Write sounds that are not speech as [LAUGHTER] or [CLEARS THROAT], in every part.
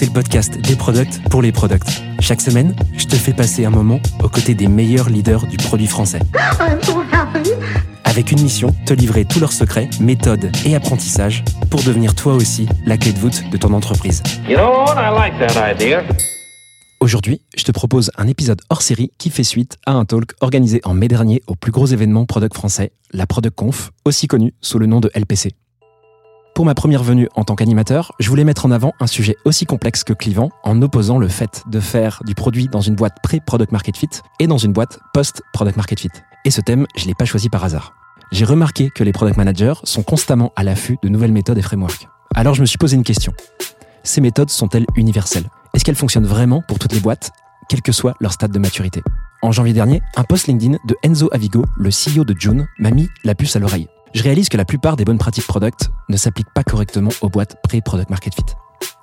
c'est le podcast des products pour les products. Chaque semaine, je te fais passer un moment aux côtés des meilleurs leaders du produit français. Avec une mission, te livrer tous leurs secrets, méthodes et apprentissages pour devenir toi aussi la clé de voûte de ton entreprise. You know like. Aujourd'hui, je te propose un épisode hors série qui fait suite à un talk organisé en mai dernier au plus gros événement product français, la Product Conf, aussi connue sous le nom de LPC. Pour ma première venue en tant qu'animateur, je voulais mettre en avant un sujet aussi complexe que clivant en opposant le fait de faire du produit dans une boîte pré-product market fit et dans une boîte post-product market fit. Et ce thème, je l'ai pas choisi par hasard. J'ai remarqué que les product managers sont constamment à l'affût de nouvelles méthodes et frameworks. Alors je me suis posé une question. Ces méthodes sont-elles universelles? Est-ce qu'elles fonctionnent vraiment pour toutes les boîtes, quel que soit leur stade de maturité? En janvier dernier, un post LinkedIn de Enzo Avigo, le CEO de June, m'a mis la puce à l'oreille. Je réalise que la plupart des bonnes pratiques product ne s'appliquent pas correctement aux boîtes pré-product market fit.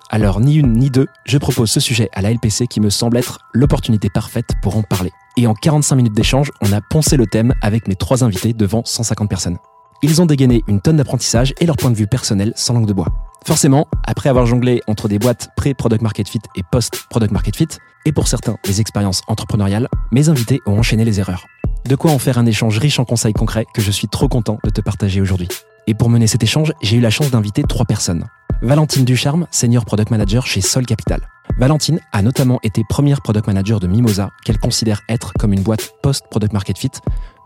Alors ni une ni deux, je propose ce sujet à la LPC qui me semble être l'opportunité parfaite pour en parler. Et en 45 minutes d'échange, on a poncé le thème avec mes trois invités devant 150 personnes. Ils ont dégainé une tonne d'apprentissage et leur point de vue personnel sans langue de bois. Forcément, après avoir jonglé entre des boîtes pré-product market fit et post-product market fit, et pour certains des expériences entrepreneuriales, mes invités ont enchaîné les erreurs. De quoi en faire un échange riche en conseils concrets que je suis trop content de te partager aujourd'hui. Et pour mener cet échange, j'ai eu la chance d'inviter trois personnes. Valentine Ducharme, senior product manager chez Sol Capital. Valentine a notamment été première product manager de Mimosa, qu'elle considère être comme une boîte post-product market fit,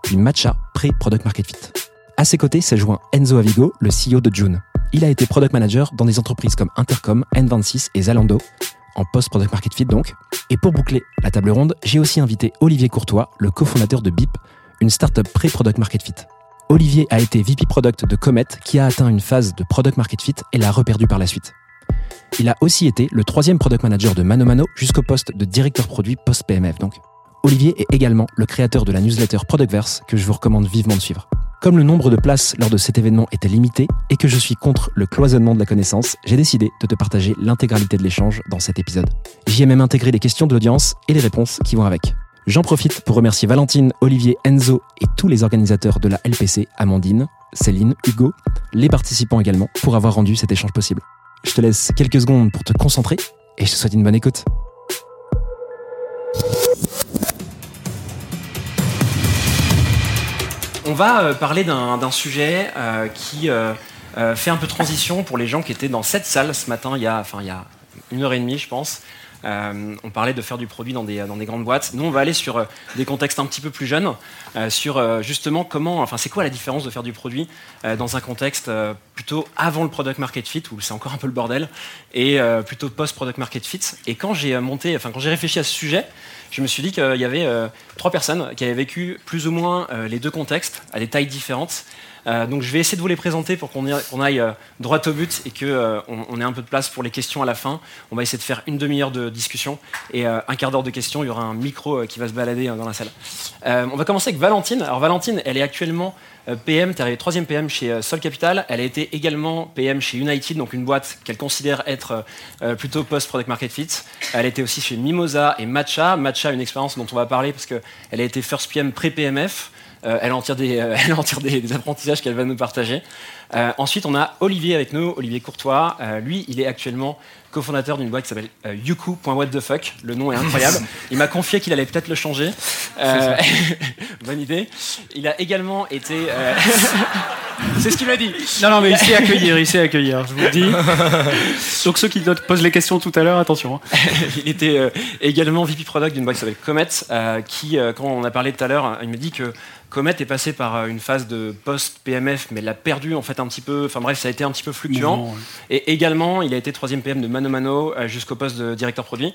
puis Matcha pré-product market fit. À ses côtés s'est joint Enzo Avigo, le CEO de June. Il a été product manager dans des entreprises comme Intercom, N26 et Zalando, en post-product market fit donc. Et pour boucler la table ronde, j'ai aussi invité Olivier Courtois, le cofondateur de BIP, une startup pré-product market fit. Olivier a été VP Product de Comet qui a atteint une phase de product market fit et l'a reperdu par la suite. Il a aussi été le troisième product manager de Mano Mano jusqu'au poste de directeur produit post-PMF donc. Olivier est également le créateur de la newsletter Productverse que je vous recommande vivement de suivre. Comme le nombre de places lors de cet événement était limité et que je suis contre le cloisonnement de la connaissance, j'ai décidé de te partager l'intégralité de l'échange dans cet épisode. J'y ai même intégré les questions de l'audience et les réponses qui vont avec. J'en profite pour remercier Valentine, Olivier, Enzo et tous les organisateurs de la LPC, Amandine, Céline, Hugo, les participants également, pour avoir rendu cet échange possible. Je te laisse quelques secondes pour te concentrer et je te souhaite une bonne écoute. Va euh, parler d'un sujet euh, qui euh, fait un peu transition pour les gens qui étaient dans cette salle ce matin, il y a, enfin, il y a une heure et demie, je pense. On parlait de faire du produit dans des, grandes boîtes. Nous, on va aller sur des contextes un petit peu plus jeunes, sur justement comment, enfin, c'est quoi la différence de faire du produit dans un contexte plutôt avant le product market fit, où c'est encore un peu le bordel, et plutôt post-product market fit. Et quand j'ai monté, enfin, quand j'ai réfléchi à ce sujet, je me suis dit qu'il y avait euh, trois personnes qui avaient vécu plus ou moins euh, les deux contextes à des tailles différentes. Euh, donc je vais essayer de vous les présenter pour qu'on aille droit au but et qu'on on on ait un peu de place pour les questions à la fin. On va essayer de faire une demi-heure de discussion et un quart d'heure de questions. Il y aura un micro qui va se balader dans la salle. On va commencer avec Valentine. Alors Valentine, elle est actuellement PM, tu arrivé troisième PM chez euh, Sol Capital. Elle a été également PM chez United, donc une boîte qu'elle considère être euh, plutôt post-product market fit. Elle a été aussi chez Mimosa et Matcha. Matcha, une expérience dont on va parler parce qu'elle a été first PM pré-PMF. Euh, elle en tire des, euh, [LAUGHS] elle en tire des, apprentissages qu'elle va nous partager. Euh, ensuite, on a Olivier avec nous, Olivier Courtois. Euh, lui, il est actuellement cofondateur d'une boîte qui s'appelle euh, Youku.whatthefuck. Le nom est incroyable. [LAUGHS] Il m'a confié qu'il allait peut-être le changer. Euh, [LAUGHS] bonne idée. Il a également été. euh, [LAUGHS] C'est ce qu'il m'a dit. Non, non, mais il sait accueillir, il sait accueillir, je vous le dis. Donc ceux qui posent les questions tout à l'heure, attention. hein. il était euh, également VP Product d'une boîte qui s'appelle Comet, qui, quand on a parlé tout à l'heure, il me dit que Comet est passé par euh, une phase de post-PMF, mais l'a perdu en fait un petit peu. Enfin bref, ça a été un petit peu fluctuant. Ouais. Et également, il a été troisième PM de Mano Mano euh, jusqu'au poste de directeur produit.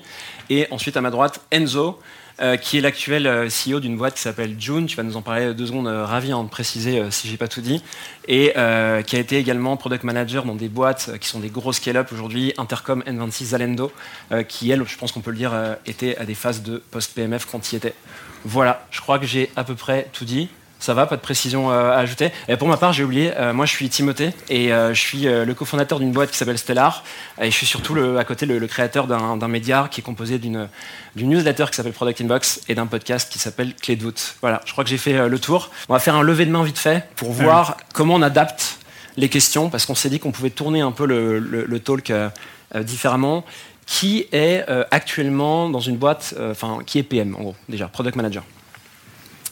Et ensuite, à ma droite, Enzo, euh, qui est l'actuel CEO d'une boîte qui s'appelle June. Tu vas nous en parler deux secondes, euh, ravi hein, de préciser euh, si j'ai pas tout dit. Et qui a été également product manager dans des boîtes qui sont des gros scale-up aujourd'hui, Intercom, N26, Zalendo, qui elle, je pense qu'on peut le dire, était à des phases de post-PMF quand il y était. Voilà, je crois que j'ai à peu près tout dit. Ça va, pas de précision euh, à ajouter. Et pour ma part, j'ai oublié, euh, moi je suis Timothée et euh, je suis le cofondateur d'une boîte qui s'appelle Stellar. Et je suis surtout le- à côté le, le créateur d'un média qui est composé d'une newsletter qui s'appelle Product Inbox et d'un podcast qui s'appelle Clé de voûte. Voilà, je crois que j'ai fait le tour. On va faire un lever de main vite fait pour voir comment on adapte les questions parce qu'on s'est dit qu'on pouvait tourner un peu le, talk différemment. Qui est euh, actuellement dans une boîte, euh, enfin, qui est PM en gros, déjà, Product Manager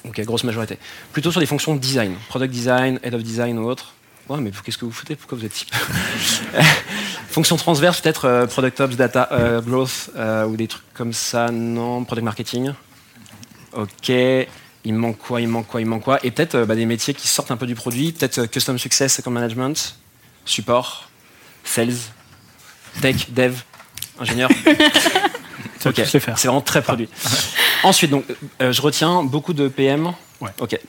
Ok, grosse majorité. Plutôt sur des fonctions de design, product design, head of design ou autre. Ouais, mais qu'est-ce que vous foutez? Pourquoi vous êtes type? [LAUGHS] Fonction transverse, peut-être euh, product ops, data growth ou des trucs comme ça. Non, product marketing. Ok. Il manque quoi Il manque quoi Il manque quoi? Et peut-être bah, des métiers qui sortent un peu du produit. Peut-être custom success, account management, support, sales, tech, dev, ingénieur. [LAUGHS] Ça. C'est vraiment très produit. Ensuite, donc, euh, je retiens beaucoup de PM. Ouais. Ok.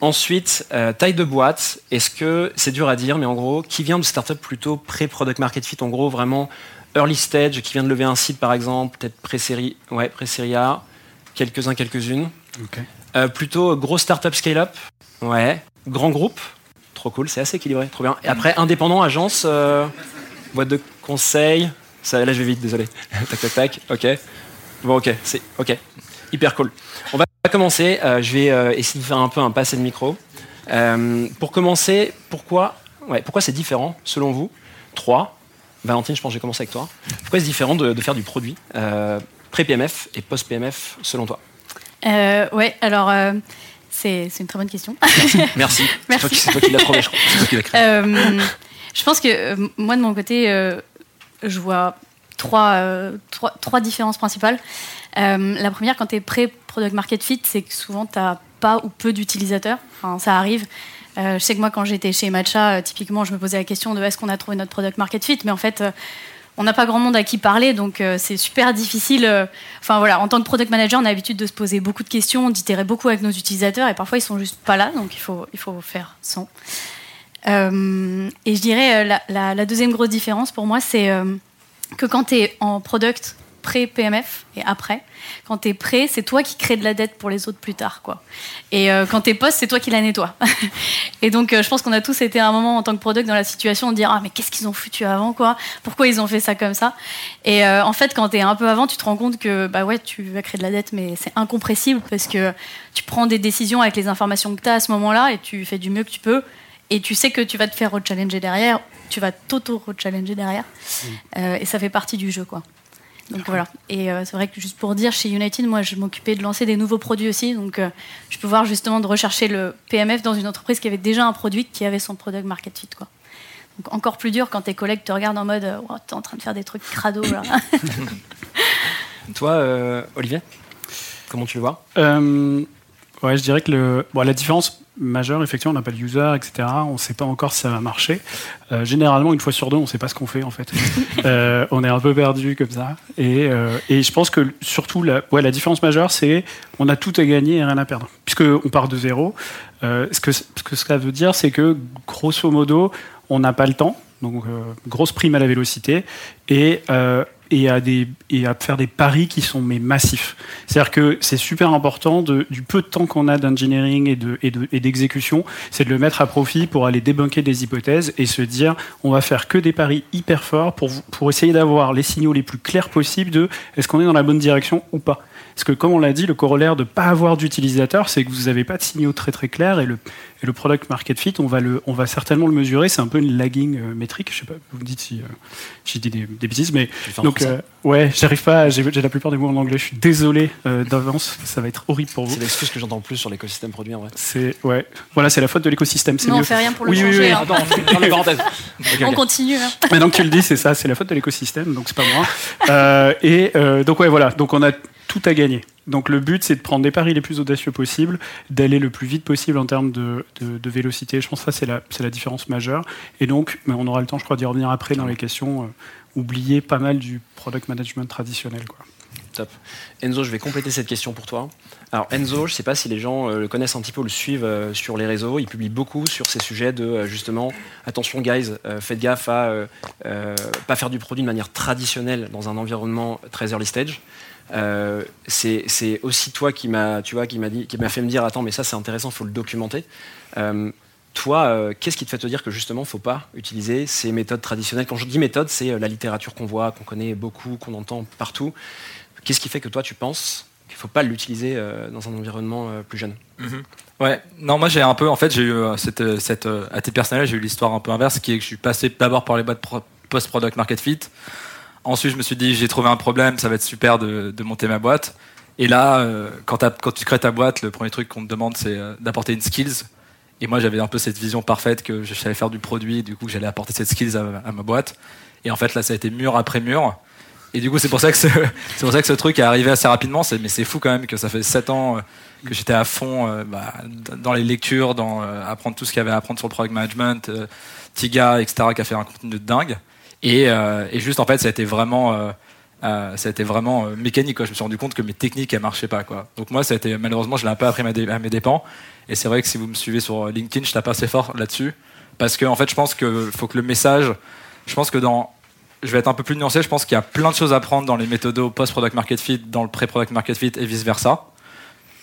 Ensuite, euh, taille de boîte. Est-ce que c'est dur à dire, mais en gros, qui vient de startup plutôt pré-product market fit? En gros, vraiment early stage, qui vient de lever un site par exemple, peut-être pré-série, ouais, pré-série A, quelques-uns, quelques-unes. Euh, plutôt gros startup scale-up. Ouais. Grand groupe. Trop cool, c'est assez équilibré, trop bien. Et après, indépendant, agence, boîte de conseil. Ça, là, je vais vite, désolé. [LAUGHS] tac, tac, tac. Ok. Bon, ok, c'est ok. Hyper cool. On va commencer. euh, je vais euh, essayer de faire un peu un passé de micro. Euh, pour commencer, pourquoi, ouais, pourquoi c'est différent selon vous Trois. Valentine, je pense que je vais commencer avec toi. Pourquoi c'est différent de, de faire du produit pré-PMF et post-PMF selon toi? Ouais, alors c'est c'est une très bonne question. [LAUGHS] Merci. C'est toi Merci. qui- C'est toi qui l'as trouvé, je crois. C'est toi qui l'as créé. Je pense que moi, de mon côté, je vois trois, euh, trois, trois différences principales. Euh, la première, quand tu es pré-product market fit, c'est que souvent, tu n'as pas ou peu d'utilisateurs. Enfin, ça arrive. Euh, je sais que moi, quand j'étais chez Matcha, typiquement, je me posais la question de est-ce qu'on a trouvé notre product market fit, mais en fait, on n'a pas grand monde à qui parler, donc c'est super difficile. voilà, en tant que product manager, on a l'habitude de se poser beaucoup de questions, d'itérer beaucoup avec nos utilisateurs, et parfois ils sont juste pas là, donc il faut, il faut faire sans. Euh, et je dirais euh, la, deuxième grosse différence pour moi, c'est euh, que quand tu es en product pré-PMF et après, quand tu es prêt, c'est toi qui crée de la dette pour les autres plus tard. Quoi. Et quand tu es post, c'est toi qui la nettoie. [LAUGHS] et donc, je pense qu'on a tous été à un moment en tant que product dans la situation de dire Ah, mais qu'est-ce qu'ils ont foutu avant quoi? Pourquoi ils ont fait ça comme ça? Et en fait, quand tu es un peu avant, tu te rends compte que bah ouais, tu vas créer de la dette, mais c'est incompressible parce que tu prends des décisions avec les informations que tu as à ce moment-là et tu fais du mieux que tu peux. Et tu sais que tu vas te faire rechallenger derrière, tu vas t'auto-rechallenger derrière. Euh, et ça fait partie du jeu, quoi. Donc voilà. Et euh, c'est vrai que juste pour dire, chez United, moi, je m'occupais de lancer des nouveaux produits aussi. Donc euh, je peux voir justement de rechercher le PMF dans une entreprise qui avait déjà un produit qui avait son product market fit, quoi. Donc encore plus dur quand tes collègues te regardent en mode, Oh, t'es en train de faire des trucs crado là. [COUGHS] [LAUGHS] Toi, euh, Olivier, comment tu le vois? Euh, ouais, je dirais que le, bon, la différence majeure, effectivement, on n'a pas de user, etc. On ne sait pas encore si ça va marcher. Euh, généralement, une fois sur deux, on ne sait pas ce qu'on fait, en fait. [LAUGHS] Euh, on est un peu perdu comme ça. Et, euh, et je pense que surtout, la, ouais, la différence majeure, c'est on a tout à gagner et rien à perdre. Puisqu'on part de zéro. Ce, que, ce que cela veut dire, c'est que, grosso modo, on n'a pas le temps. Donc, grosse prime à la vélocité. Et, et, à des, et à faire des paris qui sont mais massifs. C'est-à-dire que c'est super important de, du peu de temps qu'on a d'engineering et de- et de- et d'exécution, c'est de le mettre à profit pour aller débunker des hypothèses et se dire on va faire que des paris hyper forts pour, pour essayer d'avoir les signaux les plus clairs possibles de est-ce qu'on est dans la bonne direction ou pas. Parce que comme on l'a dit, le corollaire de ne pas avoir d'utilisateurs, c'est que vous n'avez pas de signaux très très clairs et le, et le product market fit, on va, le, on va certainement le mesurer. C'est un peu une lagging euh, métrique. Je sais pas, vous me dites si euh, j'ai dit des, des bêtises, mais donc euh, ouais, j'arrive pas. J'ai la plupart des mots en anglais. Je suis désolé euh, d'avance. Ça va être horrible pour vous. C'est l'excuse que j'entends plus sur l'écosystème produit en vrai. C'est ouais. Voilà, c'est la faute de l'écosystème. Non, on fait rien pour le Oui, oui, changer. oui. hein. Attends, On [LAUGHS] continue. hein. Maintenant que tu le dis, c'est ça, c'est la faute de l'écosystème, donc c'est pas moi. Euh, et euh, donc ouais, voilà, donc on a tout à gagner. Donc le but, c'est de prendre des paris les plus audacieux possibles, d'aller le plus vite possible en termes de, de- de vélocité. Je pense que ça, c'est la, c'est la différence majeure. Et donc, mais on aura le temps, je crois, d'y revenir après dans les questions. euh, oublier pas mal du product management traditionnel. Quoi. Top. Enzo, je vais compléter cette question pour toi. Alors Enzo, je ne sais pas si les gens euh, le connaissent un petit peu ou le suivent euh, sur les réseaux. Il publie beaucoup sur ces sujets de euh, justement, attention guys, faites gaffe à euh, pas faire du produit de manière traditionnelle dans un environnement très early stage. Euh, c'est aussi toi qui m'a, tu vois, qui m'a dit, qui m'a fait me dire, attends, mais ça c'est intéressant, faut le documenter. Euh, toi, euh, qu'est-ce qui te fait te dire que justement, faut pas utiliser ces méthodes traditionnelles? Quand je dis méthode, c'est la littérature qu'on voit, qu'on connaît beaucoup, qu'on entend partout. Qu'est-ce qui fait que toi, tu penses qu'il faut pas l'utiliser euh, dans un environnement euh, plus jeune? Ouais, non, moi j'ai un peu, en fait, j'ai eu cette, cette euh, à titre personnel, j'ai eu l'histoire un peu inverse, qui est que je suis passé d'abord par les boîtes pro- post-product market fit. Ensuite, je me suis dit, j'ai trouvé un problème, ça va être super de, de monter ma boîte. Et là, euh, quand, quand tu crées ta boîte, le premier truc qu'on te demande, c'est euh, d'apporter une skills. Et moi, j'avais un peu cette vision parfaite que je savais faire du produit, du coup, j'allais apporter cette skills à, ma boîte. Et en fait, là, ça a été mur après mur. Et du coup, c'est pour ça que ce, [LAUGHS] pour ça que ce truc est arrivé assez rapidement. Mais c'est fou quand même que ça fait 7 ans euh, que j'étais à fond euh, bah, dans les lectures, dans apprendre tout ce qu'il y avait à apprendre sur le product management, Tiga, etc., qui a fait un contenu de dingue. Et, euh, et juste, en fait, ça a été vraiment, euh, euh, ça a été vraiment mécanique. Je me suis rendu compte que mes techniques, elles marchaient pas. Donc moi, ça a été, malheureusement, je l'ai un peu appris à mes dépens. Et c'est vrai que si vous me suivez sur LinkedIn, je tape assez fort là-dessus. Parce que, en fait, je pense que faut que le message, je pense que dans, je vais être un peu plus nuancé. Je pense qu'il y a plein de choses à prendre dans les méthodos post-product market fit, dans le pré-product market fit et vice versa.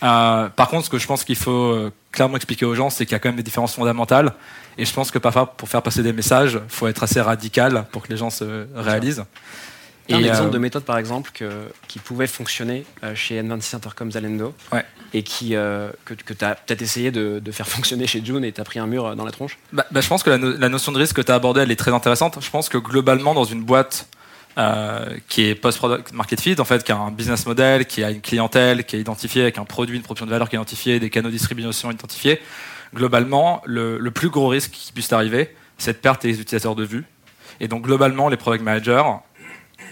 Euh, par contre, ce que je pense qu'il faut euh, clairement expliquer aux gens, c'est qu'il y a quand même des différences fondamentales. Et je pense que parfois, pour faire passer des messages, il faut être assez radical pour que les gens se réalisent. un exemple euh, de méthode, par exemple, que, qui pouvait fonctionner chez N26 Intercom Zalendo Ouais. et qui, euh, que, que tu as peut-être essayé de, de faire [LAUGHS] fonctionner chez June et tu as pris un mur dans la tronche Bah, bah, je pense que la, no- la notion de risque que tu as abordée, elle est très intéressante. Je pense que globalement, dans une boîte euh, qui est post-product market fit, en fait, qui a un business model, qui a une clientèle qui est identifiée, avec un produit, une proposition de valeur qui est identifiée, des canaux de distribution identifiés, globalement, le, plus gros risque qui puisse arriver, c'est de perdre tes utilisateurs de vue. Et donc, globalement, les product managers,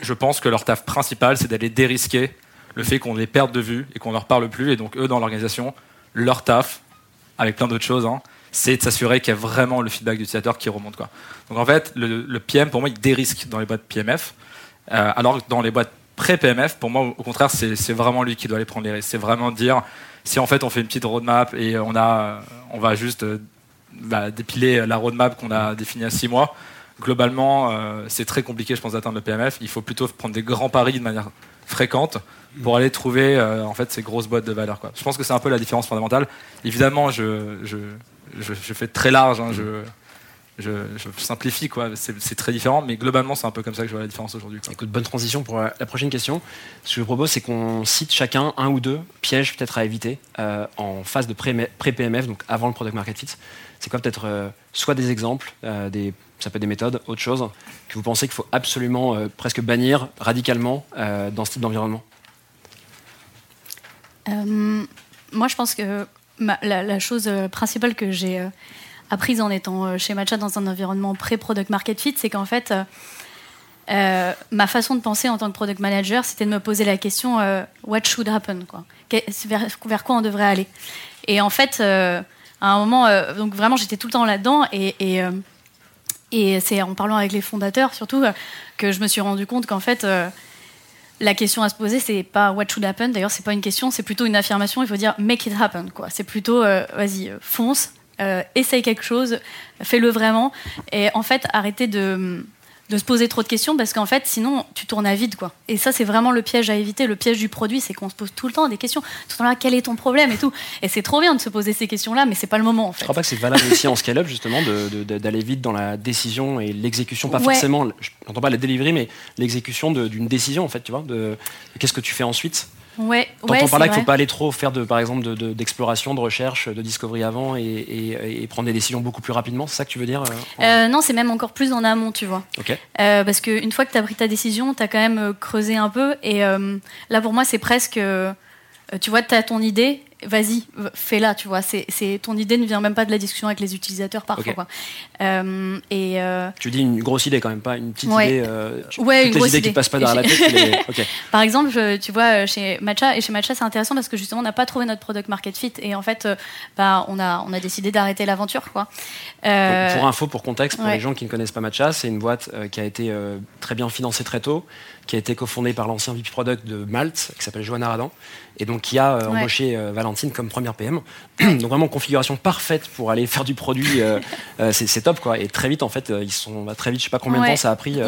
je pense que leur taf principal, c'est d'aller dérisquer le fait qu'on les perde de vue et qu'on leur parle plus. Et donc, eux, dans l'organisation, leur taf, avec plein d'autres choses, hein, c'est de s'assurer qu'il y a vraiment le feedback d'utilisateur qui remonte. Donc en fait, le, le PM, pour moi, il dérisque dans les boîtes PMF, euh, alors que dans les boîtes pré-PMF, pour moi, au contraire, c'est vraiment lui qui doit aller prendre les risques. C'est vraiment dire, si en fait on fait une petite roadmap et on, a, on va juste euh, bah, dépiler la roadmap qu'on a définie à six mois, globalement, euh, c'est très compliqué, je pense, d'atteindre le PMF. Il faut plutôt prendre des grands paris de manière fréquente pour aller trouver euh, en fait ces grosses boîtes de valeur. Je pense que c'est un peu la différence fondamentale. Évidemment, je, je, je, fais très large, hein, je, je simplifie, quoi. C'est, très différent, mais globalement, c'est un peu comme ça que je vois la différence aujourd'hui. Écoute, bonne transition pour la la prochaine question. Ce que je vous propose, c'est qu'on cite chacun un ou deux pièges peut-être à éviter euh, en phase de pré- pré-PMF, donc avant le product market fit. C'est quoi peut-être euh, soit des exemples, euh, des, ça peut être des méthodes, autre chose, que vous pensez qu'il faut absolument euh, presque bannir radicalement euh, dans ce type d'environnement? Euh, moi, je pense que ma- la, la chose principale que j'ai euh, apprise en étant euh, chez Matcha dans un environnement pré-product market fit, c'est qu'en fait, euh, euh, ma façon de penser en tant que product manager, c'était de me poser la question what should happen quoi? Vers, quoi on devrait aller? Et en fait, à un moment, donc vraiment, j'étais tout le temps là-dedans et, et, c'est en parlant avec les fondateurs surtout que je me suis rendu compte qu'en fait, la question à se poser, c'est pas what should happen. D'ailleurs, c'est pas une question, c'est plutôt une affirmation. Il faut dire make it happen. Quoi. C'est plutôt vas-y, fonce, euh, essaye quelque chose, fais-le vraiment. Et en fait, arrêtez de, de se poser trop de questions parce qu'en fait, sinon, tu tournes à vide. Quoi. Et ça, c'est vraiment le piège à éviter. Le piège du produit, c'est qu'on se pose tout le temps des questions. Tout le temps là, quel est ton problème et tout. Et c'est trop bien de se poser ces questions-là, mais c'est pas le moment en Je fait. crois pas que c'est valable aussi en scale-up, justement, d'aller vite dans la décision et l'exécution, pas Ouais. forcément, je n'entends pas la délivrer, mais l'exécution d'une décision, en fait, tu vois, de, de qu'est-ce que tu fais ensuite? Ouais, T'entends ouais, par là qu'il vrai. faut pas aller trop faire de, par exemple, de- de- d'exploration, de, recherche, de discovery avant et, et- et prendre des décisions beaucoup plus rapidement. C'est ça que tu veux dire euh, en- Euh, non, c'est même encore plus en amont, tu vois. Ok. Euh, parce qu'une fois que tu as pris ta décision, tu as quand même euh, creusé un peu. Et euh, là, pour moi, c'est presque. tu vois, tu as ton idée, vas-y, fais-la, tu vois. C'est, c'est- ton idée ne vient même pas de la discussion avec les utilisateurs parfois. Quoi. Euh, et euh, Tu dis une grosse idée quand même, pas une petite Ouais. idée. euh, Ouais, une grosse qui idée. te passent pas derrière la tête. les- [LAUGHS] par exemple, je- tu vois, euh, chez Matcha, et chez Matcha, c'est intéressant parce que justement, on n'a pas trouvé notre product market fit. Et en fait, bah, on, a, on a décidé d'arrêter l'aventure. Quoi. Donc, pour info, pour contexte, pour ouais. les gens qui ne connaissent pas Matcha, c'est une boîte qui a été très bien financée très tôt, qui a été cofondé par l'ancien VP Product de Malte, qui s'appelle Johanna Radan, et donc qui a euh, Ouais. embauché euh, Valentine comme première PM. [CLEARS THROAT] donc vraiment configuration parfaite pour aller faire du produit, euh, c'est top quoi. Et très vite en fait, ils sont bah, très vite, je sais pas combien de Ouais. temps ça a pris.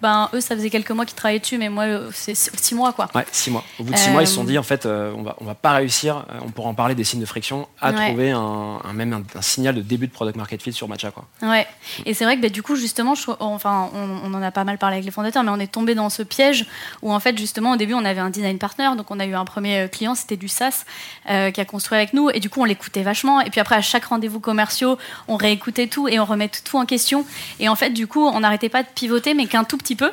ben, eux, ça faisait quelques mois qu'ils travaillaient dessus, mais moi, c'est six mois, quoi. Ouais, six mois. Au bout de six mois, ils se sont dit en fait, on va on va pas réussir. on pourra en parler des signes de friction à Ouais. trouver un, un- même un, un signal de début de product market fit sur Matcha quoi. Ouais. Et c'est vrai que bah, du coup, justement, je, enfin, on, on en a pas mal parlé avec les fondateurs, mais on est tombé dans ce piège où en fait, justement, au début, on avait un design partner, donc on a eu un premier euh, client, c'était du SaaS, euh, qui a construit avec nous, et du coup, on l'écoutait vachement. Et puis après, à chaque rendez-vous commerciaux, on réécoutait tout et on remettait tout en question. Et en fait, du coup, on n'arrêtait pas de pivoter, mais qu'un tout petit peu.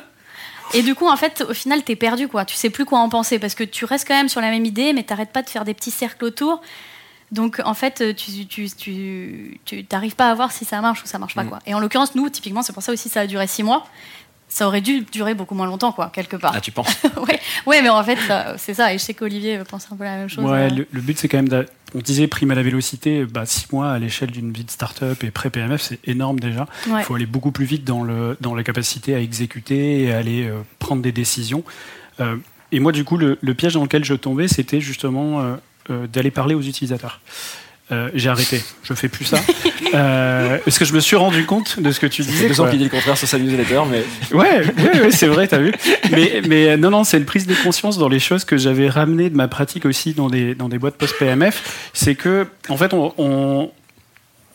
Et du coup, en fait, au final, t'es perdu, quoi. Tu sais plus quoi en penser parce que tu restes quand même sur la même idée, mais t'arrêtes pas de faire des petits cercles autour. Donc, en fait, tu, tu, tu, tu t'arrives pas à voir si ça marche ou ça marche pas, Mm. quoi. Et en l'occurrence, nous, typiquement, c'est pour ça aussi ça a duré six mois. Ça aurait dû durer beaucoup moins longtemps, quoi, quelque part. Ah, tu penses [LAUGHS] ouais. ouais, mais en fait, c'est ça. Et je sais qu'Olivier pense un peu la même chose. Ouais, euh. le, le but c'est quand même, on disait prime à la vélocité, bah, six mois à l'échelle d'une vie de start-up et pré-PMF, c'est énorme déjà. Il Ouais. faut aller beaucoup plus vite dans, le, dans la capacité à exécuter et à aller euh, prendre des décisions. Euh, et moi, du coup, le, le piège dans lequel je tombais, c'était justement euh, euh, d'aller parler aux utilisateurs. Euh, j'ai arrêté, je fais plus ça. Euh, parce que je me suis rendu compte de ce que tu Ça disais. deux ans qu'il dit le contraire sur sa newsletter, mais Ouais, ouais, ouais, c'est vrai, t'as vu. Mais, mais euh, non, non, c'est une prise de conscience dans les choses que j'avais ramenées de ma pratique aussi dans des, dans des boîtes post-PMF. C'est que, en fait, on, on,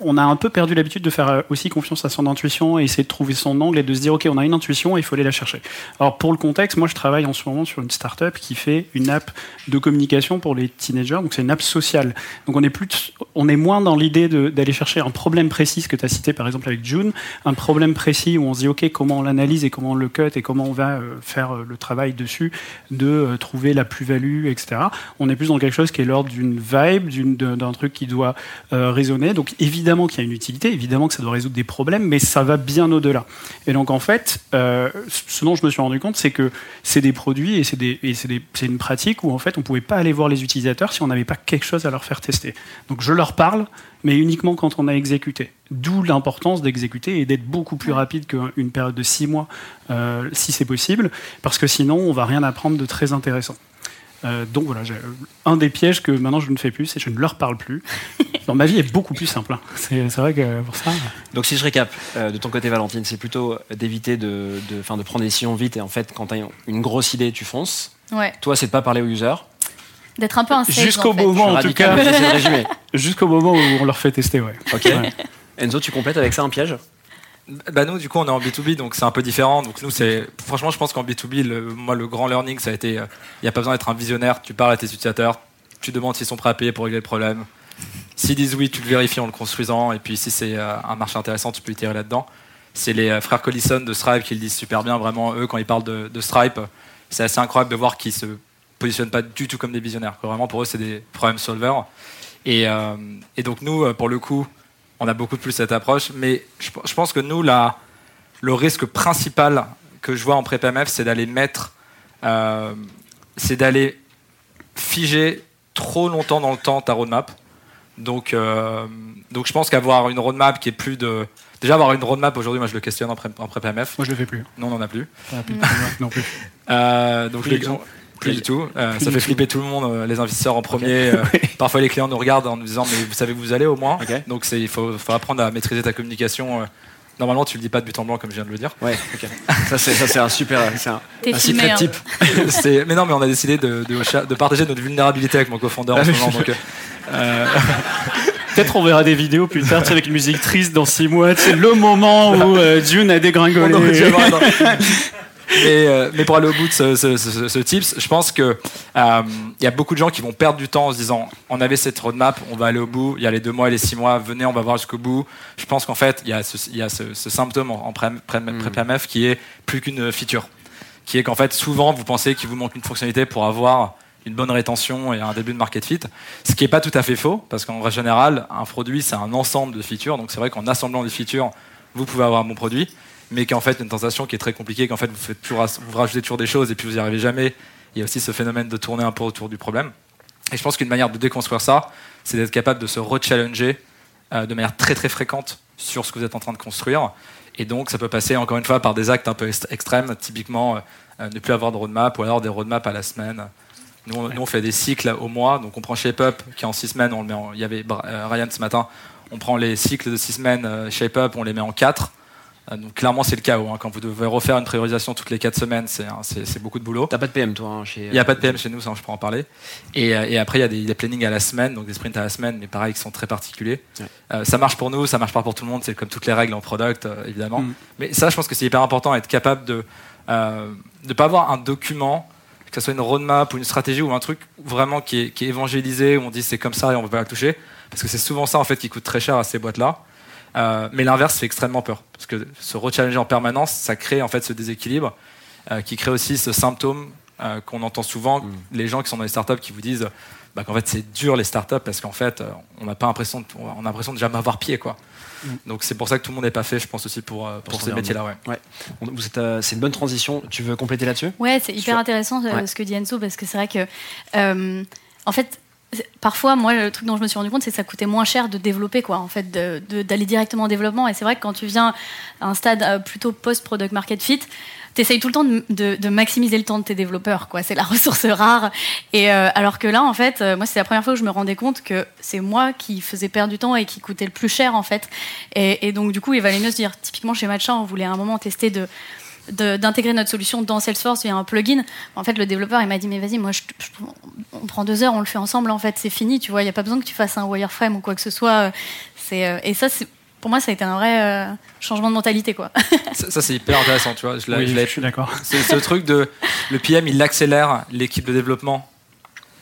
on a un peu perdu l'habitude de faire euh, aussi confiance à son intuition et essayer de trouver son angle et de se dire, OK, on a une intuition et il faut aller la chercher. Alors, pour le contexte, moi, je travaille en ce moment sur une startup qui fait une app de communication pour les teenagers. Donc, c'est une app sociale. Donc, on est, plus, on est moins dans l'idée d'aller chercher un problème précis, ce que tu as cité par exemple avec June, un problème précis où on se dit, OK, comment on l'analyse et comment on le cut et comment on va euh, faire euh, le travail dessus, de trouver la plus-value, etc. On est plus dans quelque chose qui est l'ordre d'une vibe, d'un truc qui doit résonner. Donc, évidemment qu'il y a une utilité, évidemment que ça doit résoudre des problèmes, mais ça va bien au-delà. Et donc, en fait, euh, ce dont je me suis rendu compte, c'est que c'est des produits et c'est une pratique où, en fait, on pouvait pas aller voir les utilisateurs si on n'avait pas quelque chose à leur faire tester. Donc, je leur parle, mais uniquement quand on a exécuté. D'où l'importance d'exécuter et d'être beaucoup plus rapide qu'une période de six mois, euh, si c'est possible, parce que sinon, on va rien apprendre de très intéressant. Euh, donc voilà, j'ai- un des pièges que maintenant je ne fais plus, c'est que je ne leur parle plus. [LAUGHS] Dans ma vie est beaucoup plus simple. hein. C'est vrai que pour ça. Donc si je récap, euh, de ton côté Valentine, c'est plutôt d'éviter de, de, fin, de prendre des décisions vite et en fait quand tu as une grosse idée, tu fonces. Ouais. Toi, c'est de pas parler aux users. D'être un peu un Jusqu'au en fait. moment, en tout cas, [LAUGHS] jusqu'au moment où on leur fait tester, ouais. Ok. Ouais. Enzo, tu complètes avec ça un piège? Bah nous, du coup, on est en B2B, donc c'est un peu différent. Donc nous, c'est franchement, je pense qu'en B2B, le, moi, le grand learning, ça a été, il n'y a pas besoin d'être un visionnaire. Tu parles à tes utilisateurs, tu demandes s'ils sont prêts à payer pour régler le problème. S'ils disent oui, tu le vérifies en le construisant, et puis si c'est euh, un marché intéressant, tu peux itérer là-dedans. C'est les euh, frères Collison de Stripe qui le disent super bien. Vraiment, eux, quand ils parlent de, Stripe, c'est assez incroyable de voir qu'ils se positionnent pas du tout comme des visionnaires. Vraiment, pour eux, c'est des problème solvers. Et, euh, donc nous, euh, pour le coup, on a beaucoup plus cette approche. Mais je, je pense que nous, là, le risque principal que je vois en pré-PMF, c'est d'aller mettre, euh, c'est d'aller figer trop longtemps dans le temps ta roadmap. Donc, euh, donc je pense qu'avoir une roadmap qui est plus de. Déjà, avoir une roadmap aujourd'hui, moi je le questionne en pré- en pré-PMF. Moi, je le fais plus. Non, on n'en a plus. Ah, plus- non plus. Euh, donc les- tout. Plus du tout. Euh, Plus ça du fait tout. flipper tout le monde, euh, les investisseurs en premier. [LAUGHS] euh, parfois les clients nous regardent en nous disant mais vous savez où vous allez au moins. Donc il faut, faut apprendre à maîtriser ta communication. euh. Normalement tu le dis pas de but en blanc comme je viens de le dire. Ouais, ok. ça, c'est, un super. C'est un, un filmé, secret hein. type. [LAUGHS] Mais non mais on a décidé de, de, de partager notre vulnérabilité avec mon cofondeur en ce moment. Donc, [LAUGHS] euh, Peut-être on verra des vidéos plus tard avec une musique triste dans six mois. C'est le moment où euh, Dune a dégringolé. Mais, euh, mais pour aller au bout de ce, ce- ce- ce tips, je pense que euh, il y a beaucoup de gens qui vont perdre du temps en se disant on avait cette roadmap, on va aller au bout, il y a les deux mois et les six mois, venez, on va voir jusqu'au bout. Je pense qu'en fait, il y a ce, y a symptôme en, en pré- pré- pré-PMF qui est plus qu'une feature. Qui est qu'en fait, souvent, vous pensez qu'il vous manque une fonctionnalité pour avoir une bonne rétention et un début de market fit. Ce qui n'est pas tout à fait faux, parce qu'en général, un produit, c'est un ensemble de features. Donc c'est vrai qu'en assemblant des features, vous pouvez avoir un bon produit, mais qu'en fait, une tentation qui est très compliquée, qu'en fait, vous, faites toujours, vous rajoutez toujours des choses et puis vous n'y arrivez jamais. Il y a aussi ce phénomène de tourner un peu autour du problème. Et je pense qu'une manière de déconstruire ça, c'est d'être capable de se re-challenger euh, de manière très très fréquente sur ce que vous êtes en train de construire Et donc, ça peut passer encore une fois par des actes un peu extrêmes, typiquement euh, euh, ne plus avoir de roadmap ou alors des roadmaps à la semaine. Nous, on, fait des cycles au mois, donc on prend ShapeUp qui est en six semaines, on le met en- il y avait euh, Ryan ce matin, on prend les cycles de six semaines euh, ShapeUp, on les met en quatre. Euh, donc clairement, c'est le chaos. hein. Quand vous devez refaire une priorisation toutes les quatre semaines, c'est un- c'est beaucoup de boulot. T'as pas de PM, toi, hein, chez. Il n'y a pas de PM chez nous, ça je peux en parler. Et, euh, et après, il y a des, des plannings à la semaine, donc des sprints à la semaine, mais pareil, qui sont très particuliers. Ouais. Euh, ça marche pour nous, ça marche pas pour tout le monde, c'est comme toutes les règles en product, euh, évidemment. Mm. Mais ça, je pense que c'est hyper important, être capable de euh, ne pas avoir un document, que ce soit une roadmap ou une stratégie ou un truc vraiment qui est, qui est évangélisé, où on dit c'est comme ça et on ne veut pas la toucher. Parce que c'est souvent ça en fait qui coûte très cher à ces boîtes-là. Euh, mais l'inverse fait extrêmement peur. Parce que se rechallenger en permanence, ça crée en fait ce déséquilibre euh, qui crée aussi ce symptôme euh, qu'on entend souvent, Mm. les gens qui sont dans les startups qui vous disent bah, qu'en fait c'est dur les startups parce qu'en fait on n'a pas l'impression de, on a l'impression de jamais avoir pied quoi. Mm. Donc c'est pour ça que tout le monde n'est pas fait, je pense aussi pour, pour, Pour ces métiers-là. Ouais. On- vous êtes, euh, c'est une bonne transition. Tu veux compléter là-dessus? Ouais, c'est hyper intéressant euh, Ouais. ce que dit Enzo parce que c'est vrai que, euh, en fait, parfois, moi, le truc dont je me suis rendu compte, c'est que ça coûtait moins cher de développer, quoi, en fait, d'aller directement en développement. Et c'est vrai que quand tu viens à un stade euh, plutôt post-product market fit, T'essayes tout le temps de, maximiser le temps de tes développeurs, quoi. C'est la [LAUGHS] ressource rare. Et euh, alors que là, en fait, euh, moi, c'est la première fois que je me rendais compte que c'est moi qui faisais perdre du temps et qui coûtait le plus cher, en fait. Et, et donc, du coup, il valait mieux se dire, typiquement chez Matcha, on voulait à un moment tester de- d'intégrer notre solution dans Salesforce via un plugin. En fait, le développeur, il m'a dit, mais vas-y, moi, je, je- on prend deux heures, on le fait ensemble, en fait, c'est fini, tu vois, il n'y a pas besoin que tu fasses un wireframe ou quoi que ce soit. C'est, euh, et ça, c'est, pour moi, ça a été un vrai euh, changement de mentalité, quoi. [LAUGHS] Ça, ça, c'est hyper intéressant, tu vois. Je l'ai- Oui, je je suis d'accord. C'est ce truc de le PM, il accélère l'équipe de développement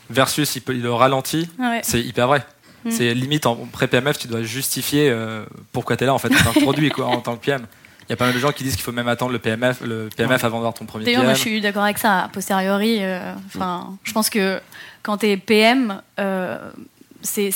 versus il, peut, il le ralentit. Ouais. C'est hyper vrai. Mm. C'est limite en pré-PMF, tu dois justifier euh, pourquoi tu es là en fait en tant que produit, quoi, en tant que PM. Il y a pas mal de gens qui disent qu'il faut même attendre le PMF, le PMF avant d'avoir ton premier D'ailleurs, PM. moi, je suis d'accord avec ça. A posteriori, euh, enfin, je pense que quand tu es PM, euh, c'est-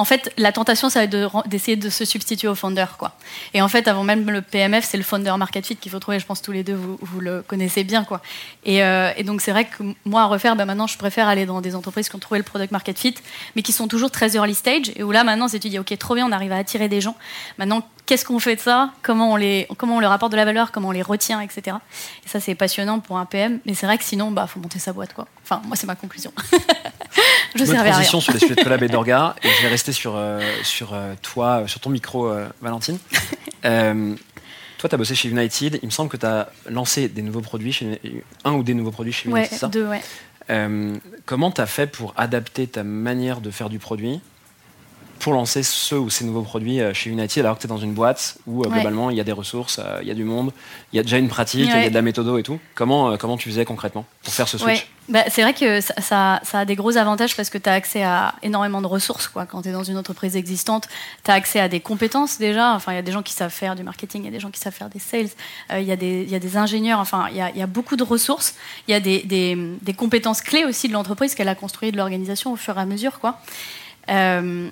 En fait, la tentation, ça va être d'essayer de se substituer au founder. Quoi. Et en fait, avant même le PMF, c'est le founder market fit qu'il faut trouver. Je pense que tous les deux, vous, le connaissez bien. Quoi. Et, euh, donc, c'est vrai que moi, à refaire, bah, maintenant, je préfère aller dans des entreprises qui ont trouvé le product market fit, mais qui sont toujours très early stage. Et où là, maintenant, c'est tu dis, OK, trop bien, on arrive à attirer des gens. Maintenant, qu'est-ce qu'on fait de ça? Comment on, les, comment on leur apporte de la valeur? Comment on les retient, etc. Et ça, c'est passionnant pour un PM. Mais c'est vrai que sinon, bah, faut monter sa boîte. Quoi. Enfin, moi, c'est ma conclusion. [LAUGHS] je Bonne servais à rien. transition sur les sujets de collab et d'orga. [LAUGHS] Et je vais rester sur, euh, sur euh, toi, euh, sur ton micro, euh, Valentine. Toi, tu as bossé chez United. Il me semble que tu as lancé des nouveaux produits, chez, un ou des nouveaux produits chez United, ça deux, ouais. Comment tu as fait pour adapter ta manière de faire du produit pour lancer ce ou ces nouveaux produits euh, chez United alors que tu es dans une boîte où euh, Ouais. globalement il y a des ressources, euh, il y a du monde, il y a déjà une pratique, il y a de la méthodo et tout. Comment, euh, comment tu faisais concrètement pour faire ce switch Ouais. Bah, c'est vrai que ça, ça, ça a des gros avantages parce que tu as accès à énormément de ressources. Quoi. Quand tu es dans une entreprise existante, tu as accès à des compétences déjà. Enfin, il y a des gens qui savent faire du marketing, il y a des gens qui savent faire des sales, euh, il y, a des- il y a des ingénieurs. Enfin, il y y a beaucoup de ressources. Il y a des, des, des compétences clés aussi de l'entreprise qu'elle a construit de l'organisation au fur et à mesure. Quoi. Euh,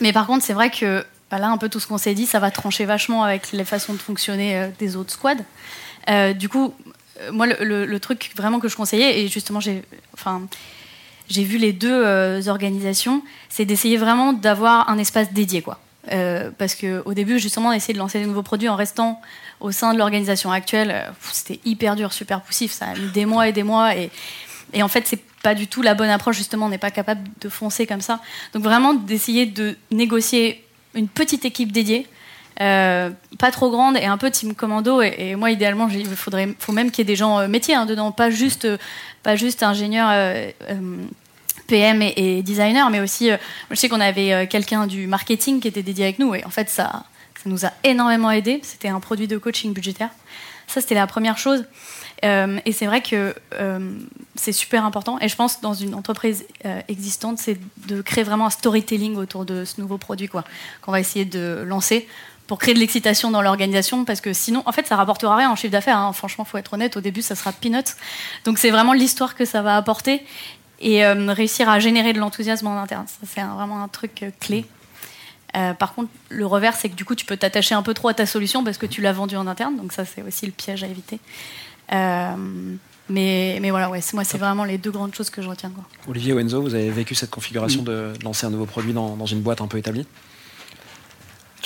mais par contre, c'est vrai que bah, là, un peu tout ce qu'on s'est dit, ça va trancher vachement avec les façons de fonctionner euh, des autres squads. Euh, du coup, euh, moi, le, truc vraiment que je conseillais, et justement, j'ai, enfin, vu les deux organisations, c'est d'essayer vraiment d'avoir un espace dédié, quoi. Euh, parce qu'au début, justement, essayer de lancer des nouveaux produits en restant au sein de l'organisation actuelle, c'était hyper dur, super poussif. Ça a mis des mois et des mois. Et, et en fait, c'est pas du tout la bonne approche. Justement, on n'est pas capable de foncer comme ça. Donc vraiment, d'essayer de négocier une petite équipe dédiée. euh, pas trop grande et un peu team commando et, moi idéalement il faudrait faut même qu'il y ait des gens euh, métiers hein, dedans pas juste euh, pas juste ingénieurs euh, PM et, designer mais aussi je sais qu'on avait quelqu'un du marketing qui était dédié avec nous et en fait ça ça nous a énormément aidé c'était un produit de coaching budgétaire ça c'était la première chose euh, et c'est vrai que euh, c'est super important. Et je pense dans une entreprise euh, existante, c'est de créer vraiment un storytelling autour de ce nouveau produit, qu'on va essayer de lancer pour créer de l'excitation dans l'organisation, parce que sinon, en fait, ça rapportera rien en chiffre d'affaires. hein. Franchement, faut être honnête. Au début, ça sera peanuts. Donc, c'est vraiment l'histoire que ça va apporter et réussir à générer de l'enthousiasme en interne. Ça, c'est vraiment un truc clé. Par contre, le revers, c'est que du coup, tu peux t'attacher un peu trop à ta solution parce que tu l'as vendue en interne. Donc ça, c'est aussi le piège à éviter. Euh, mais, mais voilà, ouais, c'est- moi, c'est vraiment les deux grandes choses que je retiens. Quoi. Olivier ou Enzo, vous avez vécu cette configuration de lancer un nouveau produit dans, dans une boîte un peu établie?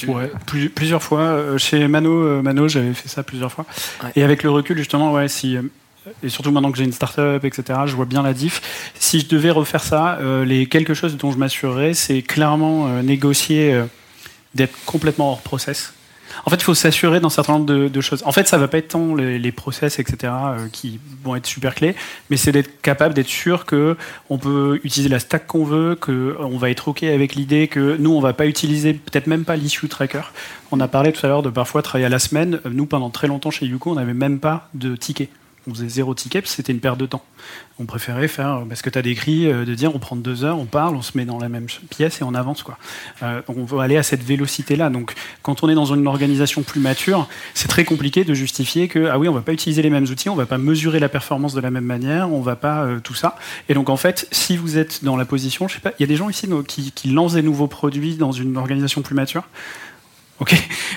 Ouais, plus- plusieurs fois. Euh, Chez Mano, euh, Mano j'avais fait ça plusieurs fois. Ouais. Et avec le recul, justement, ouais, si, et surtout maintenant que j'ai une start-up, etc., je vois bien la diff. Si je devais refaire ça, euh, les quelque chose dont je m'assurerais, c'est clairement euh, négocier euh, d'être complètement hors process. En fait, il faut s'assurer d'un certain nombre de, choses. En fait, ça va pas être tant les, process, etc., euh, qui vont être super clés, mais c'est d'être capable d'être sûr que on peut utiliser la stack qu'on veut, que on va être ok avec l'idée que nous, on va pas utiliser peut-être même pas l'issue tracker. On a parlé tout à l'heure de parfois travailler à la semaine. Euh, Nous, pendant très longtemps chez Yuko, on n'avait même pas de ticket. On faisait zéro ticket, c'était une perte de temps. On préférait faire euh, parce que tu as décrit, euh, de dire on prend deux heures, on parle, on se met dans la même pièce et on avance. Quoi. Euh, on veut aller à cette vélocité-là. Donc, quand on est dans une organisation plus mature, c'est très compliqué de justifier que ah oui, on va pas utiliser les mêmes outils, on va pas mesurer la performance de la même manière, on va pas tout ça. Et donc, en fait, si vous êtes dans la position, je sais pas, il y a des gens ici qui lancent des nouveaux produits dans une organisation plus mature.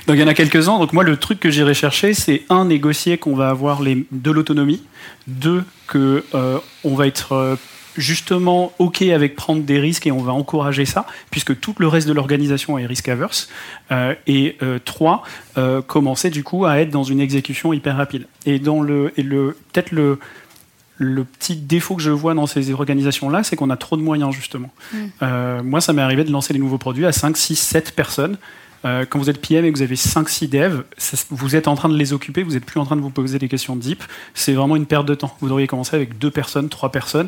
Donc il y en a quelques-uns. Donc moi, le truc que j'irai chercher, c'est un, négocier qu'on va avoir les, de l'autonomie, deux, que euh, on va être euh, justement ok avec prendre des risques et on va encourager ça, puisque tout le reste de l'organisation est risk averse. Euh, et euh, trois, euh, commencer du coup à être dans une exécution hyper rapide. Et dans le, et le peut-être le le petit défaut que je vois dans ces organisations-là, c'est qu'on a trop de moyens, justement. Euh, moi, ça m'est arrivé de lancer des nouveaux produits à 5, 6, 7 personnes. Euh, quand vous êtes PM et que vous avez 5-6 devs, vous êtes en train de les occuper, vous n'êtes plus en train de vous poser des questions deep. C'est vraiment une perte de temps. Vous devriez commencer avec deux personnes, trois personnes,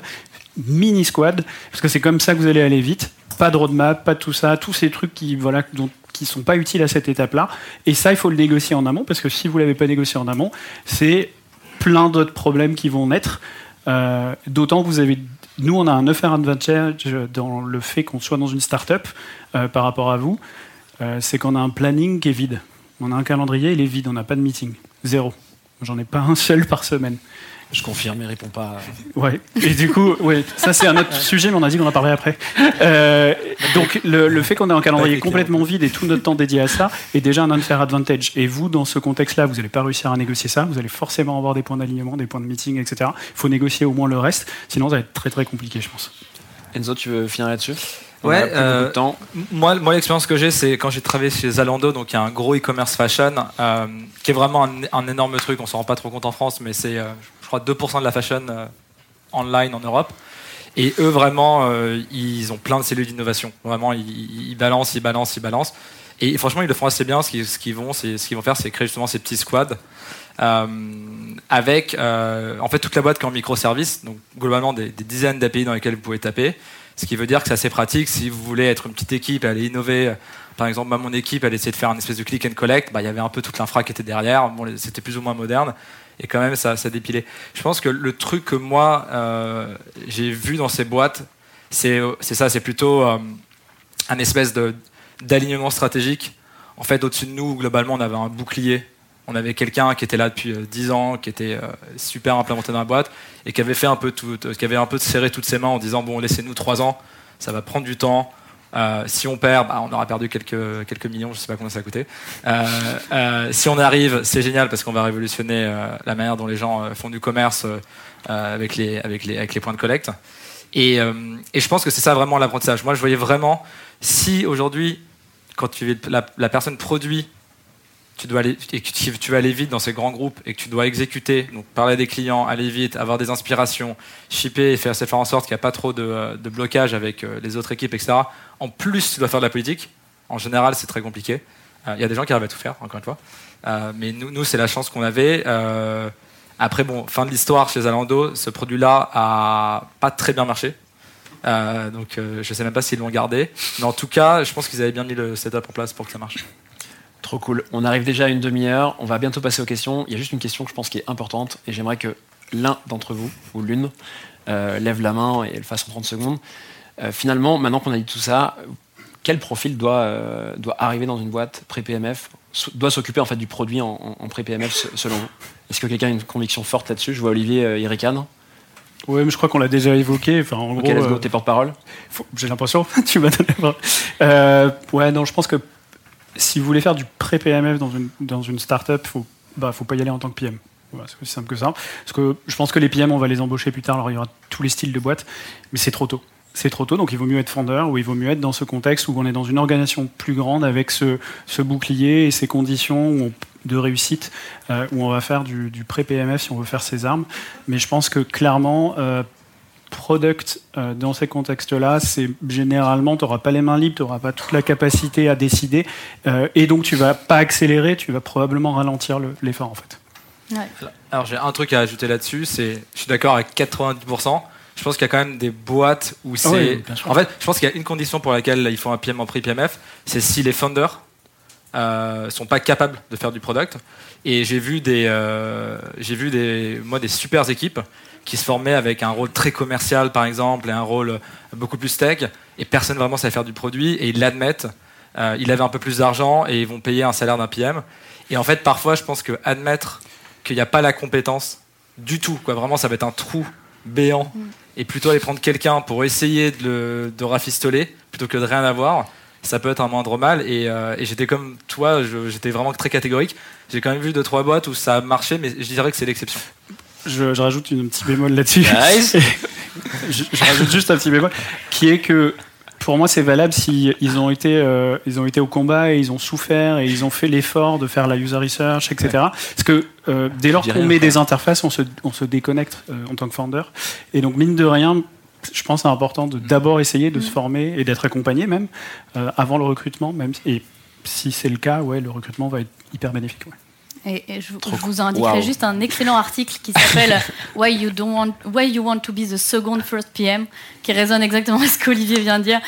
mini squad, parce que c'est comme ça que vous allez aller vite. Pas de roadmap, pas de tout ça, tous ces trucs qui voilà dont, qui sont pas utiles à cette étape-là. Et ça, il faut le négocier en amont, parce que si vous l'avez pas négocié en amont, c'est plein d'autres problèmes qui vont naître. Euh, D'autant que vous avez, nous, on a un unfair advantage dans le fait qu'on soit dans une start-up euh, par rapport à vous. Euh, c'est qu'on a un planning qui est vide. On a un calendrier, il est vide. On n'a pas de meeting. Zéro. J'en ai pas un seul par semaine. Je confirme, il répond pas. Ouais. Et du coup, ouais, ça c'est un autre sujet, mais on a dit qu'on en parlerait après. Euh, donc le, le fait qu'on ait un calendrier complètement vide et tout notre temps dédié à ça est déjà un unfair advantage. Et vous, dans ce contexte-là, vous n'allez pas réussir à négocier ça. Vous allez forcément avoir des points d'alignement, des points de meeting, etc. Il faut négocier au moins le reste. Sinon, ça va être très très compliqué, je pense. Enzo, tu veux finir là-dessus? On Ouais, euh, temps. Moi, moi l'expérience que j'ai, c'est quand j'ai travaillé chez Zalando, donc il y a un gros e-commerce fashion, euh, qui est vraiment un, un énorme truc. On s'en rend pas trop compte en France, mais c'est, euh, je crois, 2% de la fashion euh, online en Europe. Et eux, vraiment, euh, ils ont plein de cellules d'innovation. Vraiment, ils, ils balancent, ils balancent, ils balancent. Et franchement, ils le font assez bien. Ce qu'ils, ce qu'ils vont, c'est, ce qu'ils vont faire, c'est créer justement ces petits squads. euh, avec euh, en fait toute la boîte qui est en microservices, donc globalement des, des dizaines d'API dans lesquels vous pouvez taper. Ce qui veut dire que c'est assez pratique si vous voulez être une petite équipe et aller innover. Par exemple, moi, mon équipe, elle essayait de faire une espèce de click and collect. Bah, il y avait un peu toute l'infra qui était derrière. Bon, c'était plus ou moins moderne. Et quand même, ça, ça dépilait. Je pense que le truc que moi, euh, j'ai vu dans ces boîtes, c'est c'est ça, c'est plutôt euh, un espèce d'alignement stratégique. En fait, au-dessus de nous, globalement, on avait un bouclier. On avait quelqu'un qui était là depuis euh, 10 ans, qui était euh, super implémenté dans la boîte et qui avait fait un peu tout, euh, qui avait un peu serré toutes ses mains en disant bon, laissez-nous 3 ans, ça va prendre du temps. Euh, si on perd, bah, on aura perdu quelques, millions, je sais pas combien ça a coûté. Euh, euh, si on arrive, c'est génial parce qu'on va révolutionner euh, la manière dont les gens euh, font du commerce euh, euh, avec, les, points de collecte. Et, euh, je pense que c'est ça vraiment l'apprentissage. Moi, je voyais vraiment, si aujourd'hui, quand tu, la personne produit, tu dois aller, et que tu, vas aller vite dans ces grands groupes et que tu dois exécuter, donc parler à des clients, aller vite, avoir des inspirations, shipper et faire, faire en sorte qu'il n'y a pas trop de, de blocage avec euh, les autres équipes, etc. En plus, tu dois faire de la politique. En général, c'est très compliqué. Euh, Il y a des gens qui arrivent à tout faire, encore une fois. Euh, mais nous, c'est la chance qu'on avait. Euh, après, bon, fin de l'histoire chez Zalando, ce produit-là a pas très bien marché. Euh, donc, euh, je sais même pas s'ils l'ont gardé. Mais en tout cas, je pense qu'ils avaient bien mis le setup en place pour que ça marche. Trop cool. On arrive déjà à une demi-heure. On va bientôt passer aux questions. Il y a juste une question que je pense qui est importante et j'aimerais que l'un d'entre vous ou l'une euh, lève la main et le fasse en 30 secondes. Euh, finalement, maintenant qu'on a dit tout ça, quel profil doit, euh, doit arriver dans une boîte pré-PMF so- doit s'occuper en fait du produit en, en- en pré-PMF se- selon vous? Est-ce que quelqu'un a une conviction forte là-dessus? Je vois Olivier ricane. Ouais, mais je crois qu'on l'a déjà évoqué. Enfin, en Ok, gros, let's go, t'es porte-parole. J'ai l'impression, [LAUGHS] tu m'as donné ouais, non, je pense que si vous voulez faire du pré-PMF dans une, dans une startup, faut, bah, faut pas y aller en tant que PM. C'est aussi simple que ça. Parce que je pense que les PM, on va les embaucher plus tard, alors il y aura tous les styles de boîte, mais c'est trop tôt. c'est trop tôt, donc il vaut mieux être fondeur ou il vaut mieux être dans ce contexte où on est dans une organisation plus grande avec ce, ce bouclier et ces conditions de réussite euh, où on va faire du, du pré-PMF si on veut faire ses armes. Mais je pense que clairement, euh, product euh, dans ces contextes-là, c'est généralement, tu n'auras pas les mains libres, tu n'auras pas toute la capacité à décider euh, et donc tu vas pas accélérer, tu vas probablement ralentir le- l'effort en fait. Ouais. Alors j'ai un truc à ajouter là-dessus, c'est, je suis d'accord avec 90%. Je pense qu'il y a quand même des boîtes où c'est. oui, bien sûr. en fait, je pense qu'il y a une condition pour laquelle il faut un PM en prix PMF, c'est si les founders euh, sont pas capables de faire du product. Et j'ai vu des, euh, j'ai vu des, moi des super équipes qui se formaient avec un rôle très commercial par exemple et un rôle beaucoup plus tech et personne vraiment savait faire du produit et ils l'admettent. Euh, ils avaient un peu plus d'argent et ils vont payer un salaire d'un PM. Et en fait, parfois, je pense que admettre qu'il n'y a pas la compétence du tout, quoi. Vraiment, ça va être un trou béant. Et plutôt aller prendre quelqu'un pour essayer de, le, de rafistoler plutôt que de rien avoir, ça peut être un moindre mal. Et, euh, et j'étais comme toi, j'étais vraiment très catégorique. J'ai quand même vu deux trois boîtes où ça a marché, mais je dirais que c'est l'exception. Je, je rajoute une petit bémol là-dessus. Nice. [LAUGHS] je, je rajoute juste un petit bémol, qui est que pour moi, c'est valable si ils ont été, euh, ils ont été au combat et ils ont souffert et ils ont fait l'effort de faire la user research, etc. Parce que euh, dès lors qu'on met quoi. des interfaces, on se, on se déconnecte euh, en tant que founder. Et donc, mine de rien, je pense que c'est important de d'abord essayer de se former et d'être accompagné même euh, avant le recrutement, même si- et si c'est le cas, ouais, le recrutement va être hyper bénéfique. ouais. Et, et je, je vous indiquerai Wow. juste un excellent article qui s'appelle [LAUGHS] Why you don't want Why you want to be the second first PM, qui résonne exactement à ce qu'Olivier vient de dire.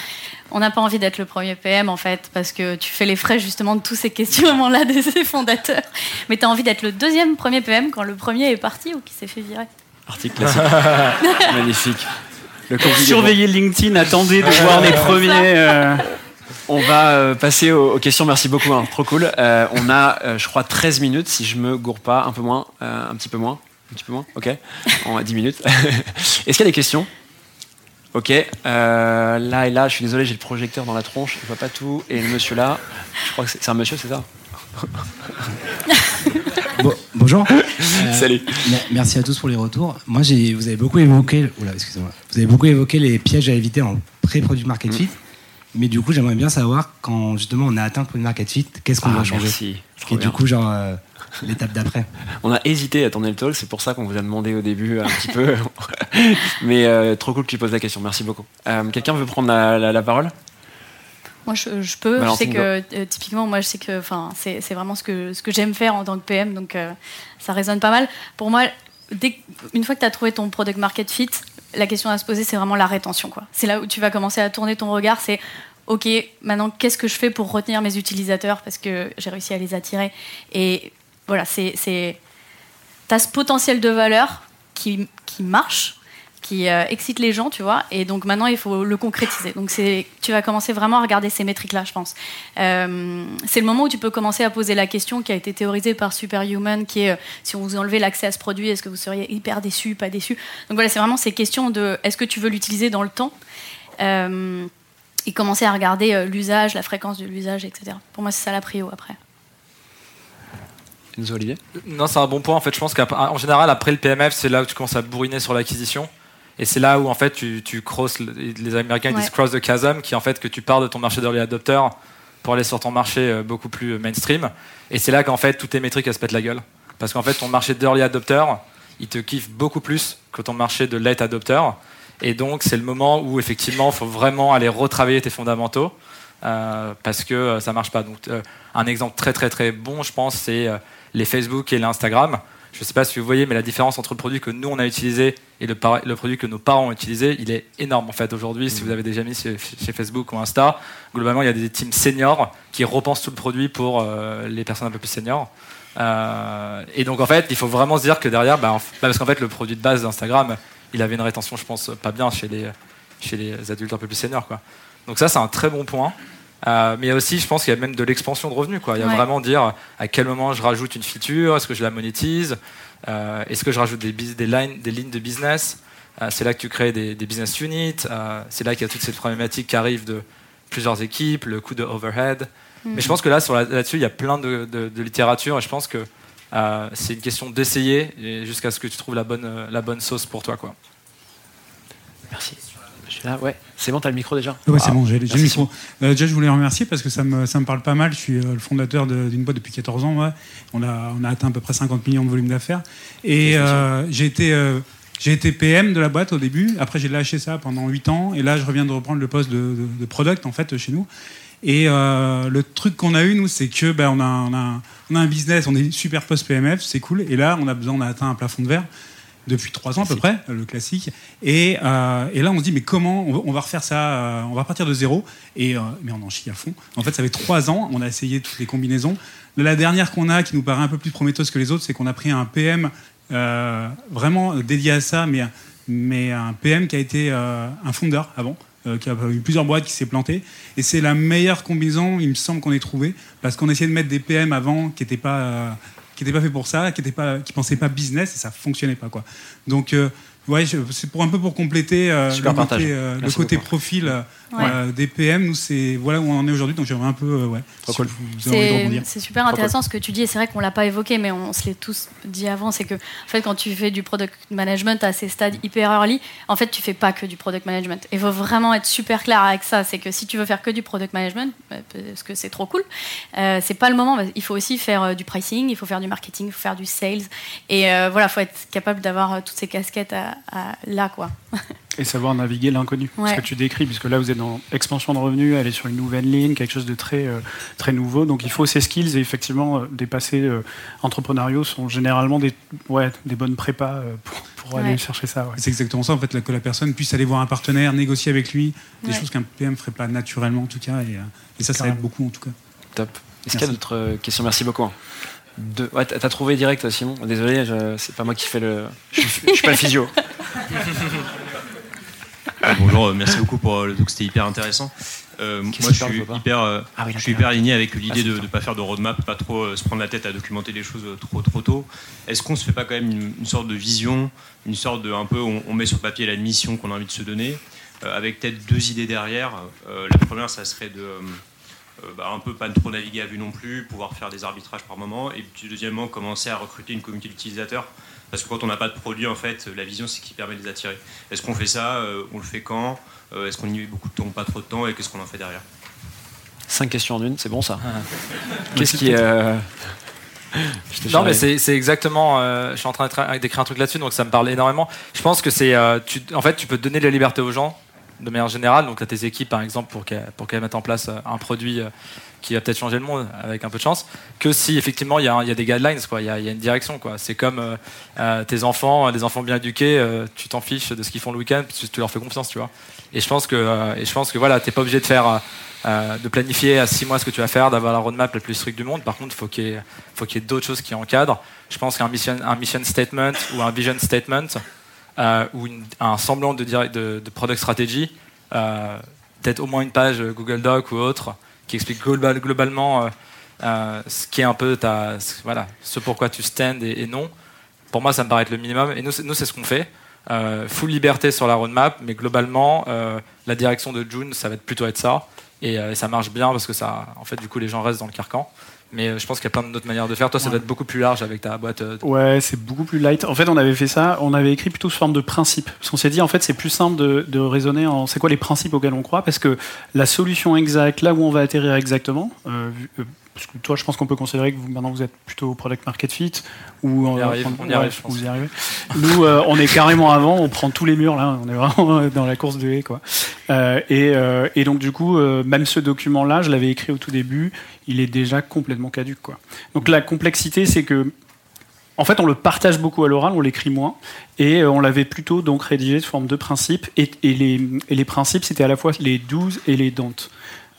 On n'a pas envie d'être le premier PM en fait, parce que tu fais les frais justement de tous ces questionnements-là de ces fondateurs. Mais tu as envie d'être le deuxième premier PM quand le premier est parti ou qui s'est fait virer. Article classique. [LAUGHS] Magnifique. Le. Surveillez LinkedIn, attendez de voir les premiers. euh, On va euh, passer aux, aux questions. Merci beaucoup, hein, trop cool. Euh, on a, euh, je crois, 13 minutes, si je me gourre pas, un peu moins, euh, un petit peu moins. Un petit peu moins, ok. On a 10 minutes. [LAUGHS] Est-ce qu'il y a des questions? Ok. là et là, je suis désolé, j'ai le projecteur dans la tronche, je vois pas tout. Et le monsieur là, je crois que c'est un monsieur, c'est ça? [LAUGHS] Bon- bonjour. Euh, Salut. me- Merci à tous pour les retours. Moi, vous avez beaucoup évoqué, oula, excusez-moi. Vous avez beaucoup évoqué les pièges à éviter en pré-produit market fit. Mais du coup, j'aimerais bien savoir quand justement on a atteint le produit market fit, qu'est-ce qu'on Ah, doit changer merci. Et du coup, genre euh, l'étape d'après. [LAUGHS] On a hésité à tourner le talk, c'est pour ça qu'on vous a demandé au début un petit peu. [LAUGHS] Mais euh, trop cool que tu poses la question, merci beaucoup. Euh, Quelqu'un veut prendre la, la- la parole? Moi, je, je peux. Valentine, je sais que euh, typiquement, moi, je sais que, enfin, c'est vraiment ce que ce que j'aime faire en tant que PM, donc euh, ça résonne pas mal. Pour moi, dès, une fois que tu as trouvé ton product market fit, la question à se poser, c'est vraiment la rétention. C'est là où tu vas commencer à tourner ton regard. C'est ok, maintenant, qu'est-ce que je fais pour retenir mes utilisateurs parce que j'ai réussi à les attirer. Et voilà, c'est c'est t'as ce potentiel de valeur qui qui marche qui euh, excite les gens, tu vois. Et donc maintenant, il faut le concrétiser. Donc c'est, tu vas commencer vraiment à regarder ces métriques-là, je pense. Euh, c'est le moment où tu peux commencer à poser la question qui a été théorisée par Superhuman, qui est euh, si on vous enlevait l'accès à ce produit, est-ce que vous seriez hyper déçu, pas déçu? Donc voilà, c'est vraiment ces questions de est-ce que tu veux l'utiliser dans le temps? Euh, et commencer à regarder euh, l'usage, la fréquence de l'usage, etc. Pour moi, c'est ça la prio après. Olivier? Non, c'est un bon point. En fait, je pense qu'en général, après le PMF, c'est là où tu commences à bourriner sur l'acquisition. Et c'est là où, en fait, tu, tu crosses, le- les Américains disent Ouais. cross the chasm, qui en fait que tu pars de ton marché d'early adopter pour aller sur ton marché euh, beaucoup plus euh, mainstream. Et c'est là qu'en fait, toutes tes métriques, elles se pètent la gueule. Parce qu'en fait, ton marché d'early adopter, il te kiffe beaucoup plus que ton marché de late adopter. Et donc, c'est le moment où, effectivement, il faut vraiment aller retravailler tes fondamentaux. euh, parce que euh, ça marche pas. Donc, euh, un exemple très très très bon, je pense, c'est les Facebook et l'Instagram. Je ne sais pas si vous voyez, mais la différence entre le produit que nous on a utilisé et le, produit que nos parents ont utilisé, il est énorme en fait. Aujourd'hui, si vous avez déjà mis chez, chez Facebook ou Insta, globalement, il y a des teams seniors qui repensent tout le produit pour euh, les personnes un peu plus seniors. Euh, et donc en fait, il faut vraiment se dire que derrière, bah, bah, parce qu'en fait, le produit de base d'Instagram, il avait une rétention, je pense, pas bien chez les, chez les adultes un peu plus seniors. Quoi. Donc ça, c'est un très bon point. Euh, mais il y a aussi, je pense qu'il y a même de l'expansion de revenus. Quoi. Il y a Ouais. vraiment dire à quel moment je rajoute une feature, est-ce que je la monétise, euh, est-ce que je rajoute des, lines, des lignes de business. Euh, c'est là que tu crées des, des business units. euh, c'est là qu'il y a toute cette problématique qui arrive de plusieurs équipes, le coût de overhead. Mais je pense que là, sur la- là-dessus, il y a plein de, de- de littérature et je pense que euh, c'est une question d'essayer jusqu'à ce que tu trouves la bonne, la bonne sauce pour toi. Quoi. Merci. Là, ouais. C'est bon, t'as le micro déjà Ouais, c'est Ah, bon, j'ai le micro. Euh, déjà, je voulais remercier parce que ça me, ça me parle pas mal. Je suis euh, le fondateur d'une boîte depuis 14 ans. ouais. On, a, on a atteint à peu près 50 millions de volume d'affaires. Et euh, j'ai été, j'ai été PM de la boîte au début. Après, j'ai lâché ça pendant 8 ans. Et là, je reviens de reprendre le poste de, de- de product en fait chez nous. Et le truc qu'on a eu, nous, c'est que ben, on, a, on, a, on a un business, on est super post-PMF, c'est cool. Et là, on a besoin, on a atteint un plafond de verre depuis trois ans à peu près, le classique. Et, euh, et là, on se dit, mais comment on va, refaire ça euh, On va partir de zéro. Et, euh, mais on en chie à fond. En fait, ça fait trois ans, on a essayé toutes les combinaisons. La dernière qu'on a, qui nous paraît un peu plus prometteuse que les autres, c'est qu'on a pris un PM euh, vraiment dédié à ça, mais, mais un PM qui a été un fondeur avant. euh, qui a eu plusieurs boîtes qui s'est planté et c'est la meilleure combinaison il me semble qu'on ait trouvé parce qu'on essayait de mettre des PM avant qui n'étaient pas euh, qui n'étaient pas fait pour ça, qui n'étaient pas, qui pensaient pas business et ça fonctionnait pas quoi. Donc euh, ouais, c'est pour un peu pour compléter euh, le partage. côté, euh, le côté profil euh, Ouais. des PM. Nous c'est voilà où on en est aujourd'hui. Donc j'aimerais un peu euh, ouais. Trop si cool. vous- vous avez envie de C'est super intéressant ce que tu dis, et c'est vrai qu'on l'a pas évoqué, mais on se l'est tous dit avant, c'est que en fait, quand tu fais du product management à ces stades hyper early, en fait, tu fais pas que du product management. Il faut vraiment être super clair avec ça. C'est que si tu veux faire que du product management, bah, parce que c'est trop cool, euh, c'est pas le moment. Il faut aussi faire du pricing, il faut faire du marketing, il faut faire du sales, et euh, voilà, faut être capable d'avoir toutes ces casquettes à- à- là, quoi. Et savoir naviguer l'inconnu. Ouais. Ce que tu décris, puisque là, vous êtes dans expansion de revenus, aller sur une nouvelle ligne, quelque chose de très, euh, très nouveau. Donc, il faut ces skills et effectivement, euh, des passés euh, entrepreneuriaux sont généralement des, ouais, des bonnes prépas euh, pour, pour Ouais. aller chercher ça. ouais. C'est exactement ça en fait que la personne puisse aller voir un partenaire, négocier avec lui, des choses qu'un PM ferait pas naturellement en tout cas et, euh, et ça ça aide Carrément. beaucoup en tout cas. Top. Est-ce qu'il y a d'autres questions? Merci beaucoup. Deux- Ouais, t'as trouvé direct, euh, Simon. Désolé, je- c'est pas moi qui fais le. Je suis, je suis pas le physio. [LAUGHS] Ah, bonjour, euh, merci beaucoup pour euh, le talk, c'était hyper intéressant. Euh, moi, je suis hyper, euh, Ah oui, je suis hyper aligné avec l'idée Ah, de ne pas faire de roadmap, pas trop euh, se prendre la tête à documenter les choses trop trop tôt. Est-ce qu'on se fait pas quand même une, une sorte de vision, une sorte de un peu, on, on met sur papier la mission qu'on a envie de se donner, avec peut-être deux idées derrière. La première, ça serait de bah, un peu pas trop naviguer à vue non plus, pouvoir faire des arbitrages par moment, et puis deuxièmement commencer à recruter une communauté d'utilisateurs. Parce que quand on n'a pas de produit, en fait, la vision, c'est ce qui permet de les attirer. Est-ce qu'on fait ça euh, On le fait quand Euh, Est-ce qu'on y met beaucoup de temps ou pas trop de temps Et qu'est-ce qu'on en fait derrière? Cinq questions en une, c'est bon ça. Ah. Qu'est-ce qui. euh, [LAUGHS] Non, mais c'est c'est exactement. euh, je suis en train d'écrire un truc là-dessus, donc ça me parle énormément. Je pense que c'est. euh, en fait, tu peux donner de la liberté aux gens de manière générale. Donc, à tes équipes, par exemple, pour qu'elles pour mettent en place euh, un produit euh, qui va peut-être changer le monde avec un peu de chance. Que si effectivement il y, y a des guidelines. Il y a, une direction. C'est comme euh, tes enfants, des enfants bien éduqués. tu t'en fiches de ce qu'ils font le week-end, que tu leur fais confiance, tu vois. Et je pense que, euh, et je pense que voilà, t'es pas obligé de faire. de planifier à six mois ce que tu vas faire, d'avoir la roadmap la plus stricte du monde. Par contre, faut qu'il faut qu'il y ait d'autres choses qui encadrent. Je pense qu'un mission, un mission statement ou un vision statement euh, ou un semblant de, product strategy, euh, peut-être au moins une page Google Doc ou autre, qui explique global- globalement euh, euh, ce qui est un peu ta, voilà, ce pourquoi tu stand et, et non. Pour moi, ça me paraît être le minimum. Et nous, c'est, ce qu'on fait. Euh, full liberté sur la roadmap, mais globalement, euh, la direction de June, ça va être plutôt être ça. Et euh, ça marche bien parce que ça, en fait, du coup, les gens restent dans le carcan. Mais euh, je pense qu'il y a plein d'autres manières de faire. Toi, ça Ouais. doit être beaucoup plus large avec ta boîte. euh, Ouais, c'est beaucoup plus light. En fait, on avait fait ça, on avait écrit plutôt sous forme de principe. Parce qu'on s'est dit, en fait, c'est plus simple de, de raisonner en c'est quoi les principes auxquels on croit, parce que la solution exacte, là où on va atterrir exactement, euh, euh, parce que toi, je pense qu'on peut considérer que vous, maintenant vous êtes plutôt product market fit, ou On y arrive, on y arrive, vous y arrivez. Nous, euh, on est carrément avant, on prend tous les murs là, on est vraiment [LAUGHS] dans la course de haie, quoi. Euh, et, euh, et donc, du coup, même ce document-là, je l'avais écrit au tout début, il est déjà complètement caduque, quoi. Donc, la complexité, c'est que en fait, on le partage beaucoup à l'oral, on l'écrit moins, et on l'avait plutôt donc rédigé sous forme de principes. Et, et les, et les principes, c'était à la fois les 12 et les don't.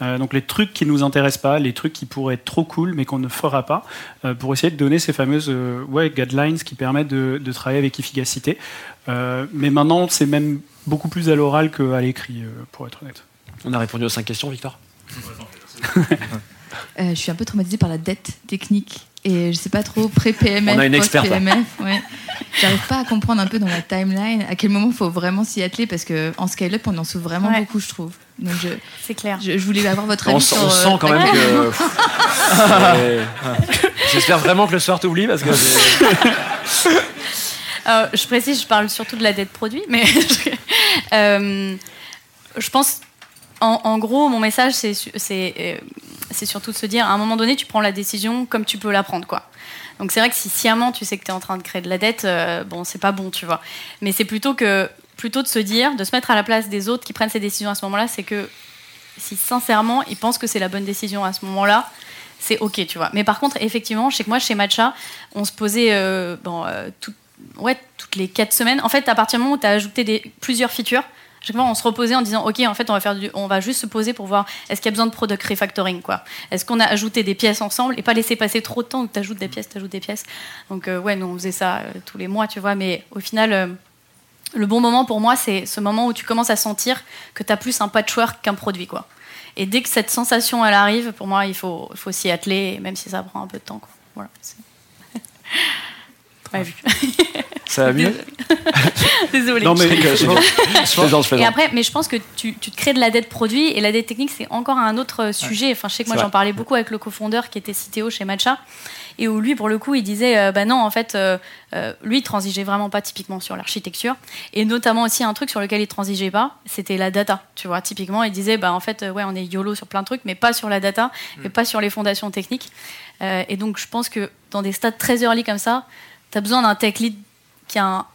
Euh, donc les trucs qui nous intéressent pas, les trucs qui pourraient être trop cool mais qu'on ne fera pas, euh, pour essayer de donner ces fameuses euh, ouais, guidelines qui permettent de, de travailler avec efficacité. Euh, mais maintenant, c'est même beaucoup plus à l'oral qu'à l'écrit, euh, pour être honnête. On a répondu aux cinq questions, Victor? [LAUGHS] Euh, je suis un peu traumatisée par la dette technique et je sais pas trop pré-PMF, On a une experte, là. post-PMF. Ouais. J'arrive pas à comprendre un peu dans la timeline à quel moment il faut vraiment s'y atteler parce que en scale-up on en souffre vraiment Ouais. beaucoup, je trouve. Donc je, C'est clair. je, je voulais avoir votre avis On, sur. on euh, sent quand même que. [LAUGHS] J'espère vraiment que le soir t'oublie parce que. Euh, je précise, je parle surtout de la dette produit, mais [LAUGHS] euh, je pense, en, en gros, mon message, c'est su- c'est c'est surtout de se dire, à un moment donné, tu prends la décision comme tu peux la prendre, quoi. Donc c'est vrai que si sciemment tu sais que tu es en train de créer de la dette, euh, bon, c'est pas bon, tu vois. Mais c'est plutôt que plutôt de se dire, de se mettre à la place des autres qui prennent ces décisions à ce moment-là, c'est que si sincèrement ils pensent que c'est la bonne décision à ce moment-là, c'est ok, tu vois. Mais par contre, effectivement, je sais que moi, chez Matcha, on se posait euh, bon, euh, ouais, toutes les quatre semaines. En fait, à partir du moment où tu as ajouté plusieurs features, chaque fois, on se reposait en disant, ok, en fait, on va faire, du, on va juste se poser pour voir est-ce qu'il y a besoin de product refactoring, quoi? Est-ce qu'on a ajouté des pièces ensemble et pas laisser passer trop de temps? Où tu ajoutes des pièces, tu ajoutes des pièces. Donc euh, ouais, nous on faisait ça euh, tous les mois, tu vois. Mais au final. Le bon moment pour moi, c'est ce moment où tu commences à sentir que tu as plus un patchwork qu'un produit. quoi. Et dès que cette sensation elle arrive, pour moi, il faut, il faut s'y atteler, même si ça prend un peu de temps. Quoi. Voilà, c'est- [LAUGHS] Ouais, vu. Ça va mieux [LAUGHS] Désolée. Non, mais je je Et après, mais je pense que tu, tu te crées de la dette produit et la dette technique, c'est encore un autre sujet. Enfin, je sais que moi, j'en parlais beaucoup avec le cofondeur qui était CTO chez Matcha et où lui, pour le coup, il disait euh, bah non, en fait, euh, euh, lui, il transigeait vraiment pas typiquement sur l'architecture et notamment aussi un truc sur lequel il transigeait pas, c'était la data. Tu vois, typiquement, il disait bah en fait, euh, ouais, on est YOLO sur plein de trucs, mais pas sur la data et pas sur les fondations techniques. Et donc, je pense que dans des stades très early comme ça, tu as besoin d'un tech lead qui a un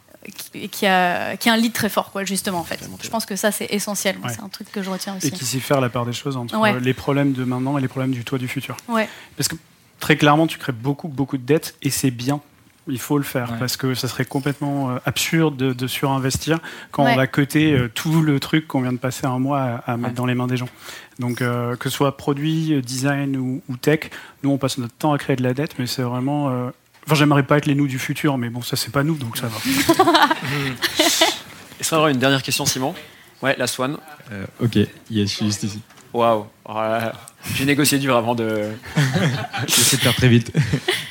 qui, a, qui a un lead très fort, quoi, justement, en fait. Je pense que ça, c'est essentiel. Ouais. C'est un truc que je retiens aussi. Et qui sait faire la part des choses entre Ouais. les problèmes de maintenant et les problèmes du toit du futur. Ouais. Parce que très clairement, tu crées beaucoup, beaucoup de dettes et c'est bien. Il faut le faire Ouais. parce que ça serait complètement euh, absurde de, de surinvestir quand Ouais. on va coter euh, tout le truc qu'on vient de passer un mois à, à mettre dans les mains des gens. Donc, euh, que ce soit produit, design ou, ou tech, nous on passe notre temps à créer de la dette, mais c'est vraiment. euh, Enfin, j'aimerais pas être les nous du futur, mais bon, ça c'est pas nous, donc ça va. [LAUGHS] Est-ce qu'on aura une dernière question, Simon? Ouais, la Swan. Euh, ok, yes, je suis juste ici. Waouh. J'ai négocié dur avant de. [LAUGHS] J'essaie de faire très vite.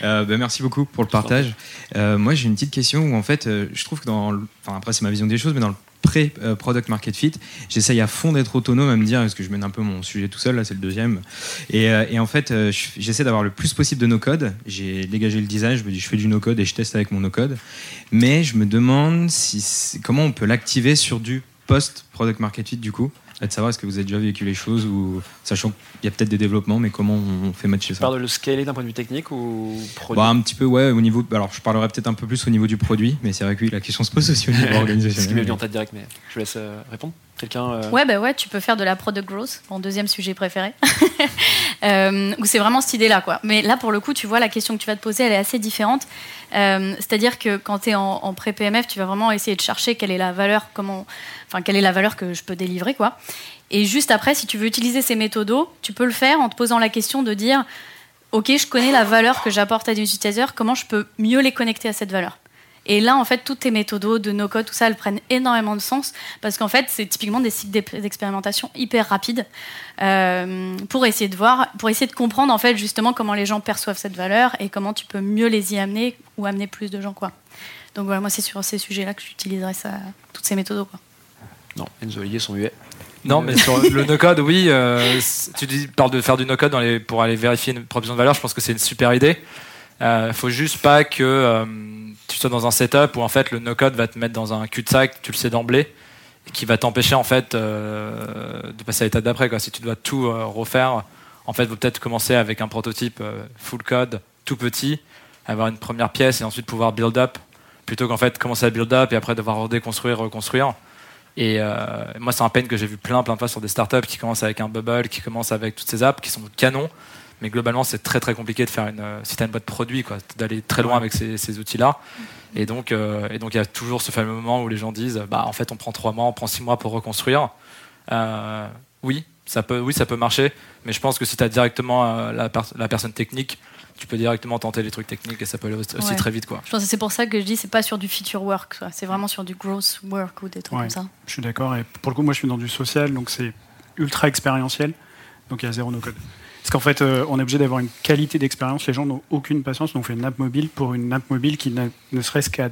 Euh, bah, merci beaucoup pour le partage. Euh, moi, j'ai une petite question où, en fait, euh, je trouve que dans. le- Enfin, après, c'est ma vision des choses, mais dans le pré-product market fit, j'essaye à fond d'être autonome, à me dire, parce que je mène un peu mon sujet tout seul, là, c'est le deuxième. Et, et en fait, je- j'essaie d'avoir le plus possible de no-code. J'ai dégagé le design, je me dis, je fais du no-code et je teste avec mon no-code. Mais je me demande si comment on peut l'activer sur du post-product market fit, du coup? Et de savoir est-ce que vous avez déjà vécu les choses ou sachant qu'il y a peut-être des développements, mais comment on fait matcher Tu ça parles de le scaler d'un point de vue technique ou produit bah, un petit peu, ouais, au niveau. Alors, je parlerai peut-être un peu plus au niveau du produit, mais c'est vrai que oui, la question se pose aussi au niveau C'est ce qui m'est organisationnel. venu en tête direct, mais je vous laisse euh, répondre. Quelqu'un euh, Ouais, bah ouais, tu peux faire de la product growth, mon deuxième sujet préféré, [LAUGHS] euh, c'est vraiment cette idée-là, quoi. Mais là, pour le coup, tu vois, la question que tu vas te poser, elle est assez différente. Euh, C'est-à-dire que quand tu es en, en pré-PMF, tu vas vraiment essayer de chercher quelle est la valeur, comment, enfin, quelle est la valeur que je peux délivrer, quoi. Et juste après, si tu veux utiliser ces méthodos, tu peux le faire en te posant la question de dire, ok, je connais la valeur que j'apporte à des utilisateurs, comment je peux mieux les connecter à cette valeur? Et là, en fait, toutes tes méthodos de no-code, tout ça, elles prennent énormément de sens parce qu'en fait, c'est typiquement des cycles d'expérimentation hyper rapides euh, pour essayer de voir, pour essayer de comprendre en fait justement comment les gens perçoivent cette valeur et comment tu peux mieux les y amener ou amener plus de gens, quoi. Donc voilà, moi, c'est sur ces sujets-là que j'utiliserai ça, toutes ces méthodos, quoi. Non, Enzo Olivier sont muets. Non, mais sur le no-code, oui. euh, tu dis, parles de faire du no-code pour aller vérifier une proposition de valeur. Je pense que c'est une super idée. Il faut juste pas que euh, tu sois dans un setup où en fait le no-code va te mettre dans un cul-de-sac, tu le sais d'emblée, qui va t'empêcher en fait euh, de passer à l'étape d'après. Si tu dois tout euh, refaire, en fait, faut peut-être commencer avec un prototype euh, full code, tout petit, avoir une première pièce et ensuite pouvoir build up, plutôt qu'en fait commencer à build up et après devoir redéconstruire, reconstruire. Et euh, moi, c'est un pain que j'ai vu plein, plein de fois sur des startups qui commencent avec un bubble, qui commencent avec toutes ces apps qui sont canons. Mais globalement, c'est très très compliqué de faire une. euh, si tu as une boîte produit, quoi, d'aller très loin avec ces, ces outils-là. Et donc, euh, et donc, il y a toujours ce fameux moment où les gens disent, bah, en fait, on prend trois mois, on prend six mois pour reconstruire. Euh, oui, ça peut, oui, ça peut marcher. Mais je pense que si tu as directement euh, la, per- la personne technique, tu peux directement tenter les trucs techniques et ça peut aller aussi Ouais. très vite, quoi. Je pense que c'est pour ça que je dis c'est pas sur du feature work, c'est vraiment sur du growth work ou des trucs Ouais, comme ça. Je suis d'accord. Et pour le coup, moi, je suis dans du social, donc c'est ultra expérientiel. Donc il y a zéro no-code. Parce qu'en fait, euh, on est obligé d'avoir une qualité d'expérience. Les gens n'ont aucune patience. Donc on fait une app mobile pour une app mobile qui n'a ne serait-ce qu'à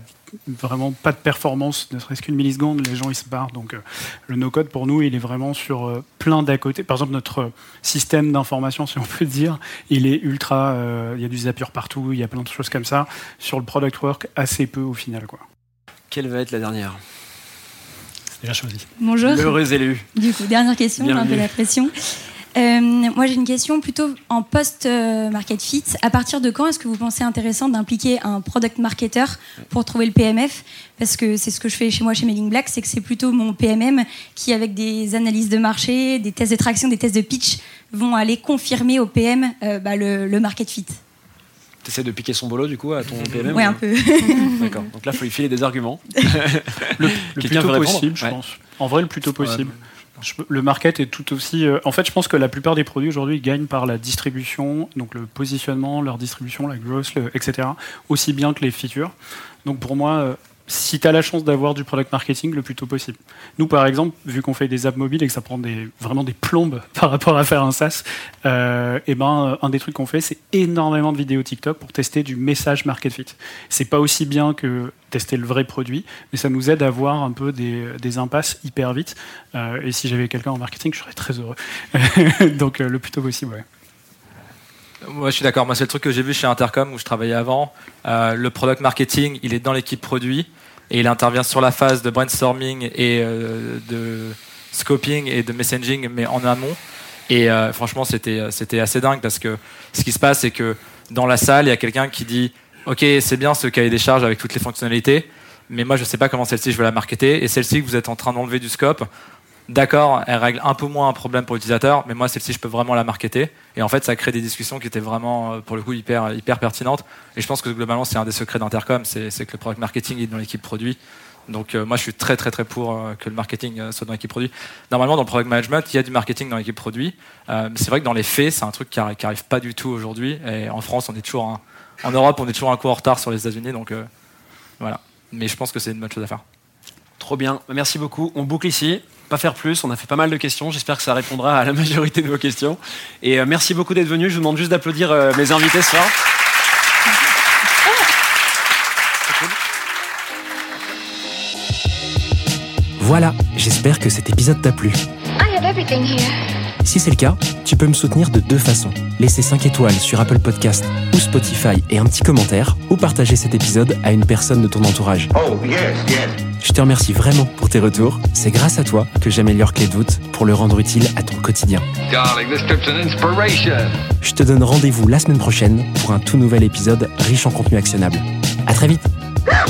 vraiment pas de performance, ne serait-ce qu'une milliseconde, les gens ils se barrent. Donc euh, le no-code pour nous, il est vraiment sur euh, plein d'à côté. Par exemple, notre système d'information, si on peut dire, il est ultra. euh, Il y a du Zapier partout, il y a plein de choses comme ça. Sur le product work, assez peu au final, quoi. Quelle va être la dernière? Bien choisi. Bonjour. L'heureux élu. Du coup, dernière question, j'ai un peu la pression. Euh, moi, j'ai une question plutôt en post-market fit. À partir de quand est-ce que vous pensez intéressant d'impliquer un product marketer pour trouver le PMF Parce que c'est ce que je fais chez moi chez Mailing Black, c'est que c'est plutôt mon PMM qui, avec des analyses de marché, des tests de traction, des tests de pitch, vont aller confirmer au PM euh, bah, le, le market fit. Tu essaies de piquer son boulot du coup à ton PMM Ouais, ou- un peu. [LAUGHS] D'accord. Donc là, il faut lui filer des arguments. [LAUGHS] Le Quelqu'un plutôt veut répondre possible, je Ouais. pense. En vrai, le plutôt possible. Le market est tout aussi. euh, en fait, je pense que la plupart des produits aujourd'hui gagnent par la distribution, donc le positionnement, leur distribution, la growth, etc., aussi bien que les features. Donc pour moi, euh, si tu as la chance d'avoir du product marketing, le plus tôt possible. Nous, par exemple, vu qu'on fait des apps mobiles et que ça prend vraiment des plombes [LAUGHS] par rapport à faire un SaaS, euh, et ben, euh, un des trucs qu'on fait, c'est énormément de vidéos TikTok pour tester du message market fit. C'est pas aussi bien que tester le vrai produit, mais ça nous aide à voir un peu des, impasses hyper vite. Euh, et si j'avais quelqu'un en marketing, je serais très heureux. [LAUGHS] Donc, le plus tôt possible, ouais. Moi, je suis d'accord. Moi, c'est le truc que j'ai vu chez Intercom où je travaillais avant. Euh, le product marketing, il est dans l'équipe produit et il intervient sur la phase de brainstorming et euh, de scoping et de messaging, mais en amont. Et euh, franchement, c'était c'était assez dingue parce que ce qui se passe, c'est que dans la salle, il y a quelqu'un qui dit Ok, c'est bien ce cahier des charges avec toutes les fonctionnalités, mais moi, je sais pas comment celle-ci je vais la marketer. Et celle-ci que vous êtes en train d'enlever du scope, d'accord, elle règle un peu moins un problème pour l'utilisateur, mais moi, celle-ci, je peux vraiment la marketer. Et en fait, ça crée des discussions qui étaient vraiment, euh, pour le coup, hyper, hyper pertinentes. Et je pense que globalement, c'est un des secrets d'Intercom, c'est que le product marketing est dans l'équipe produit. Donc, euh, moi, je suis très, très, très pour euh, que le marketing euh, soit dans l'équipe produit. Normalement, dans le product management, il y a du marketing dans l'équipe produit. Euh, c'est vrai que dans les faits, c'est un truc qui arrive, qui arrive pas du tout aujourd'hui. Et en France, on est toujours un- en Europe, on est toujours un coup en retard sur les États-Unis. Donc, euh, voilà. Mais je pense que c'est une bonne chose à faire. Trop bien, merci beaucoup. On boucle ici, pas faire plus, on a fait pas mal de questions, j'espère que ça répondra à la majorité de vos questions. Et euh, merci beaucoup d'être venu, je vous demande juste d'applaudir euh, mes invités ce soir. Voilà, j'espère que cet épisode t'a plu. I have everything here. Si c'est le cas, tu peux me soutenir de deux façons. Laisser 5 étoiles sur Apple Podcast ou Spotify et un petit commentaire, ou partager cet épisode à une personne de ton entourage. Oh, yes, yes. Je te remercie vraiment pour tes retours. C'est grâce à toi que j'améliore Clé de voûte pour le rendre utile à ton quotidien. Darling, this trip's an inspiration. Je te donne rendez-vous la semaine prochaine pour un tout nouvel épisode riche en contenu actionnable. À très vite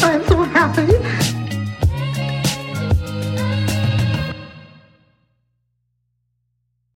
I'm so happy.